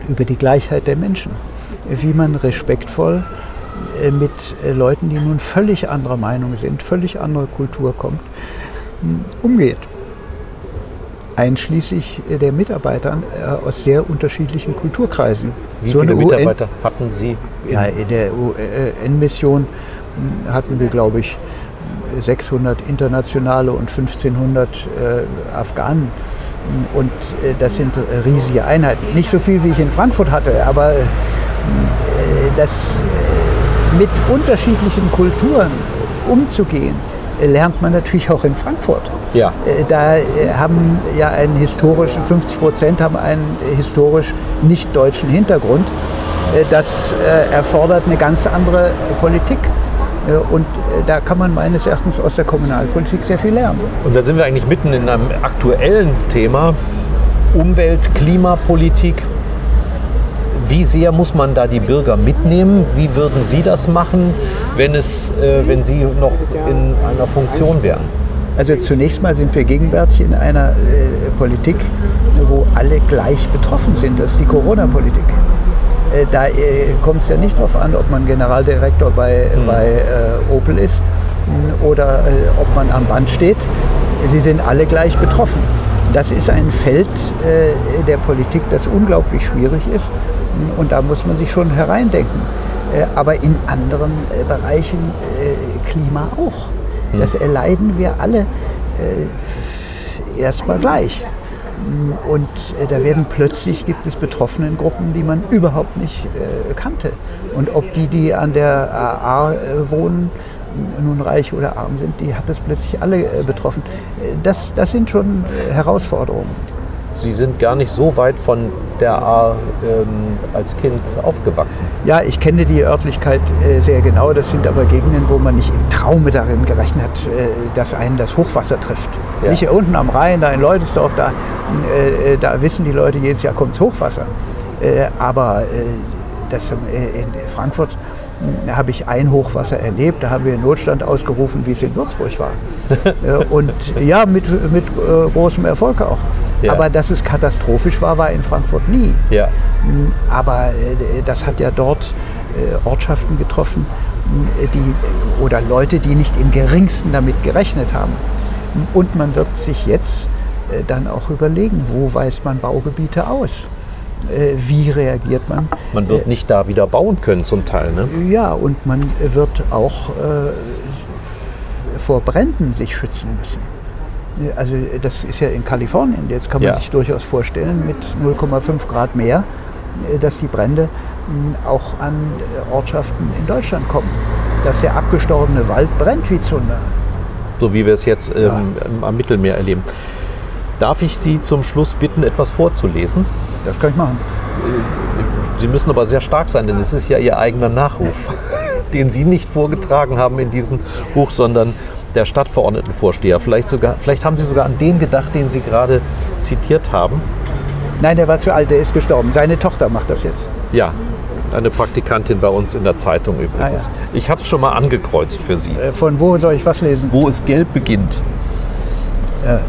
über die Gleichheit der Menschen, wie man respektvoll mit Leuten, die nun völlig anderer Meinung sind, völlig andere Kultur kommt, umgeht. Einschließlich der Mitarbeiter äh, aus sehr unterschiedlichen Kulturkreisen. Wie so viele Mitarbeiter UN, hatten Sie? Ja, in der UN-Mission hm, hatten wir, glaube ich, 600 internationale und 1500 äh, Afghanen. Und äh, das sind riesige Einheiten. Nicht so viel, wie ich in Frankfurt hatte, aber äh, das äh, mit unterschiedlichen Kulturen umzugehen, lernt man natürlich auch in Frankfurt. Ja. Äh, da äh, haben ja einen historischen, 50 Prozent haben einen historisch nicht deutschen Hintergrund. Äh, das erfordert eine ganz andere Politik. Und da kann man meines Erachtens aus der Kommunalpolitik sehr viel lernen. Und da sind wir eigentlich mitten in einem aktuellen Thema, Umwelt, Klimapolitik. Wie sehr muss man da die Bürger mitnehmen? Wie würden Sie das machen, wenn, es, äh, wenn Sie noch in einer Funktion wären? Also zunächst mal sind wir gegenwärtig in einer äh, Politik, wo alle gleich betroffen sind. Das ist die Corona-Politik. Äh, da äh, kommt es ja nicht darauf an, ob man Generaldirektor bei, mhm. bei äh, Opel ist oder äh, ob man am Band steht. Sie sind alle gleich betroffen. Das ist ein Feld der Politik, das unglaublich schwierig ist und da muss man sich schon hereindenken. Äh, aber in anderen äh, Bereichen äh, Klima auch. Hm. Das erleiden wir alle erstmal gleich. Mm, und da werden plötzlich gibt es Betroffenengruppen, die man überhaupt nicht kannte. Und ob die, die an der AA wohnen, nun reich oder arm sind, die hat das plötzlich alle betroffen. Das, das sind schon Herausforderungen. Sie sind gar nicht so weit von der A ähm, als Kind aufgewachsen. Ja, ich kenne die Örtlichkeit äh, sehr genau. Das sind aber Gegenden, wo man nicht im Traume darin gerechnet hat, äh, dass einen das Hochwasser trifft. Ja. Nicht hier unten am Rhein, da in Leutesdorf, da, äh, äh da wissen die Leute, jedes Jahr kommt Hochwasser. Äh, aber äh, das, in Frankfurt habe ich ein Hochwasser erlebt. Da haben wir Notstand ausgerufen, wie es in Würzburg war. (laughs) und ja, mit, mit großem Erfolg auch. Ja. Aber dass es katastrophisch war, war in Frankfurt nie. Ja. Mm, aber äh, das hat ja dort äh, Ortschaften getroffen, mm, die, oder Leute, die nicht im geringsten damit gerechnet haben. Mm, und man wird sich jetzt äh, dann auch überlegen, wo weist man Baugebiete aus? Wie reagiert man? Man wird nicht da wieder bauen können zum Teil. Ne? Ja, und man wird auch vor Bränden sich schützen müssen. Also das ist ja in Kalifornien. Jetzt kann man ja. sich durchaus vorstellen, mit 0,5 Grad mehr, äh, dass die Brände hm, auch an äh, Ortschaften in Deutschland kommen. Dass der abgestorbene Wald brennt wie Zunder. So wie wir es jetzt ähm, ja. am Mittelmeer erleben. Darf ich Sie zum Schluss bitten, etwas vorzulesen? Das kann ich machen. Sie müssen aber sehr stark sein, denn es ist ja Ihr eigener Nachruf, (laughs) den Sie nicht vorgetragen haben in diesem Buch, sondern der Stadtverordnetenvorsteher. Vielleicht, sogar, vielleicht haben Sie sogar an den gedacht, den Sie gerade zitiert haben. Nein, der war zu alt, der ist gestorben. Seine Tochter macht das jetzt. Ja, eine Praktikantin bei uns in der Zeitung übrigens. Ah, ja. Ich habe es schon mal angekreuzt für Sie. Äh, von wo soll ich was lesen? Wo es gelb beginnt. Ja.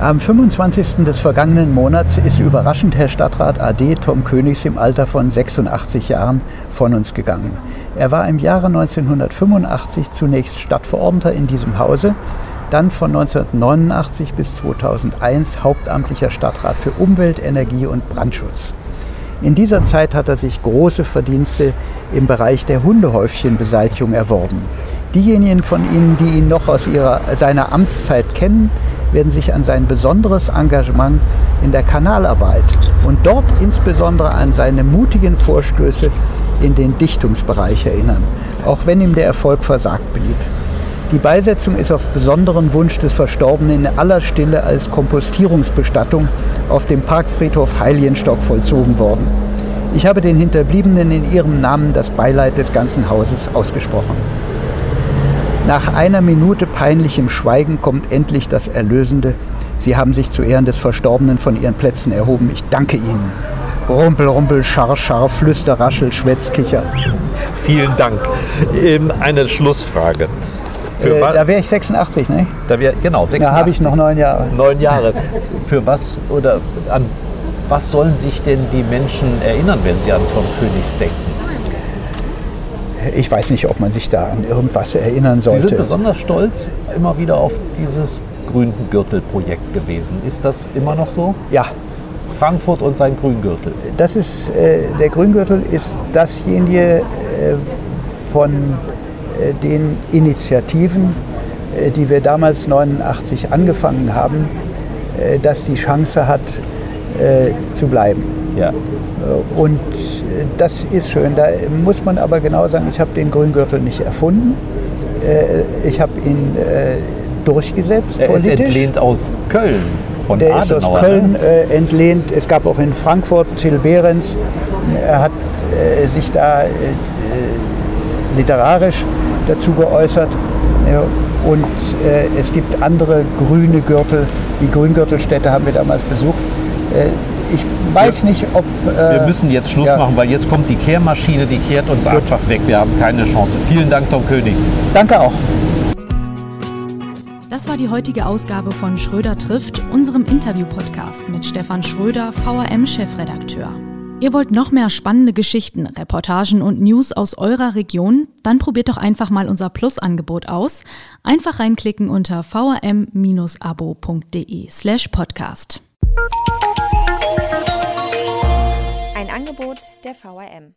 Am 25. des vergangenen Monats ist überraschend Herr Stadtrat AD Tom Königs im Alter von 86 Jahren von uns gegangen. Er war im Jahre 1985 zunächst Stadtverordneter in diesem Hause, dann von 1989 bis 2001 hauptamtlicher Stadtrat für Umwelt, Energie und Brandschutz. In dieser Zeit hat er sich große Verdienste im Bereich der Hundehäufchenbeseitigung erworben. Diejenigen von Ihnen, die ihn noch aus ihrer, seiner Amtszeit kennen, werden sich an sein besonderes Engagement in der Kanalarbeit und dort insbesondere an seine mutigen Vorstöße in den Dichtungsbereich erinnern, auch wenn ihm der Erfolg versagt blieb. Die Beisetzung ist auf besonderen Wunsch des Verstorbenen in aller Stille als Kompostierungsbestattung auf dem Parkfriedhof Heiligenstock vollzogen worden. Ich habe den Hinterbliebenen in ihrem Namen das Beileid des ganzen Hauses ausgesprochen. Nach einer Minute peinlichem Schweigen kommt endlich das Erlösende. Sie haben sich zu Ehren des Verstorbenen von ihren Plätzen erhoben. Ich danke Ihnen. Rumpel, rumpel, scharr, scharr, flüster, raschel, schwätz, kicher. Vielen Dank. Ähm, eine Schlussfrage. Äh, da wäre ich 86, ne? Da wär, genau, 86. Da habe ich noch neun Jahre. Neun Jahre. Für was oder an was sollen sich denn die Menschen erinnern, wenn sie an Tom Königs denken? Ich weiß nicht, ob man sich da an irgendwas erinnern sollte. Sie sind besonders stolz immer wieder auf dieses Grüngürtel-Projekt gewesen. Ist das immer noch so? Ja. Frankfurt und sein Grüngürtel. Das ist, äh, der Grüngürtel ist dasjenige äh, von äh, den Initiativen, äh, die wir damals 89 angefangen haben, äh, dass die Chance hat, zu bleiben. Ja. Und das ist schön. Da muss man aber genau sagen, ich habe den Grüngürtel nicht erfunden. Äh, ich habe ihn äh, durchgesetzt. Er politisch. ist entlehnt aus Köln. Von Der Adenauer, ist aus Köln ne? äh, entlehnt. Es gab auch in Frankfurt Till Behrens. Er hat sich da literarisch dazu geäußert. Und es gibt andere grüne Gürtel. Die Grüngürtelstädte haben wir damals besucht ich weiß wir, nicht, ob. Äh, wir müssen jetzt Schluss ja. machen, weil jetzt kommt die Kehrmaschine, die kehrt uns Gut. einfach weg. Wir haben keine Chance. Vielen Dank, Tom Königs. Danke auch. Das war die heutige Ausgabe von Schröder trifft, unserem Interview-Podcast mit Stefan Schröder, VRM-Chefredakteur. Ihr wollt noch mehr spannende Geschichten, Reportagen und News aus eurer Region? Dann probiert doch einfach mal unser Plus-Angebot aus. Einfach reinklicken unter vrm-abo.de slash podcast. Angebot der VRM.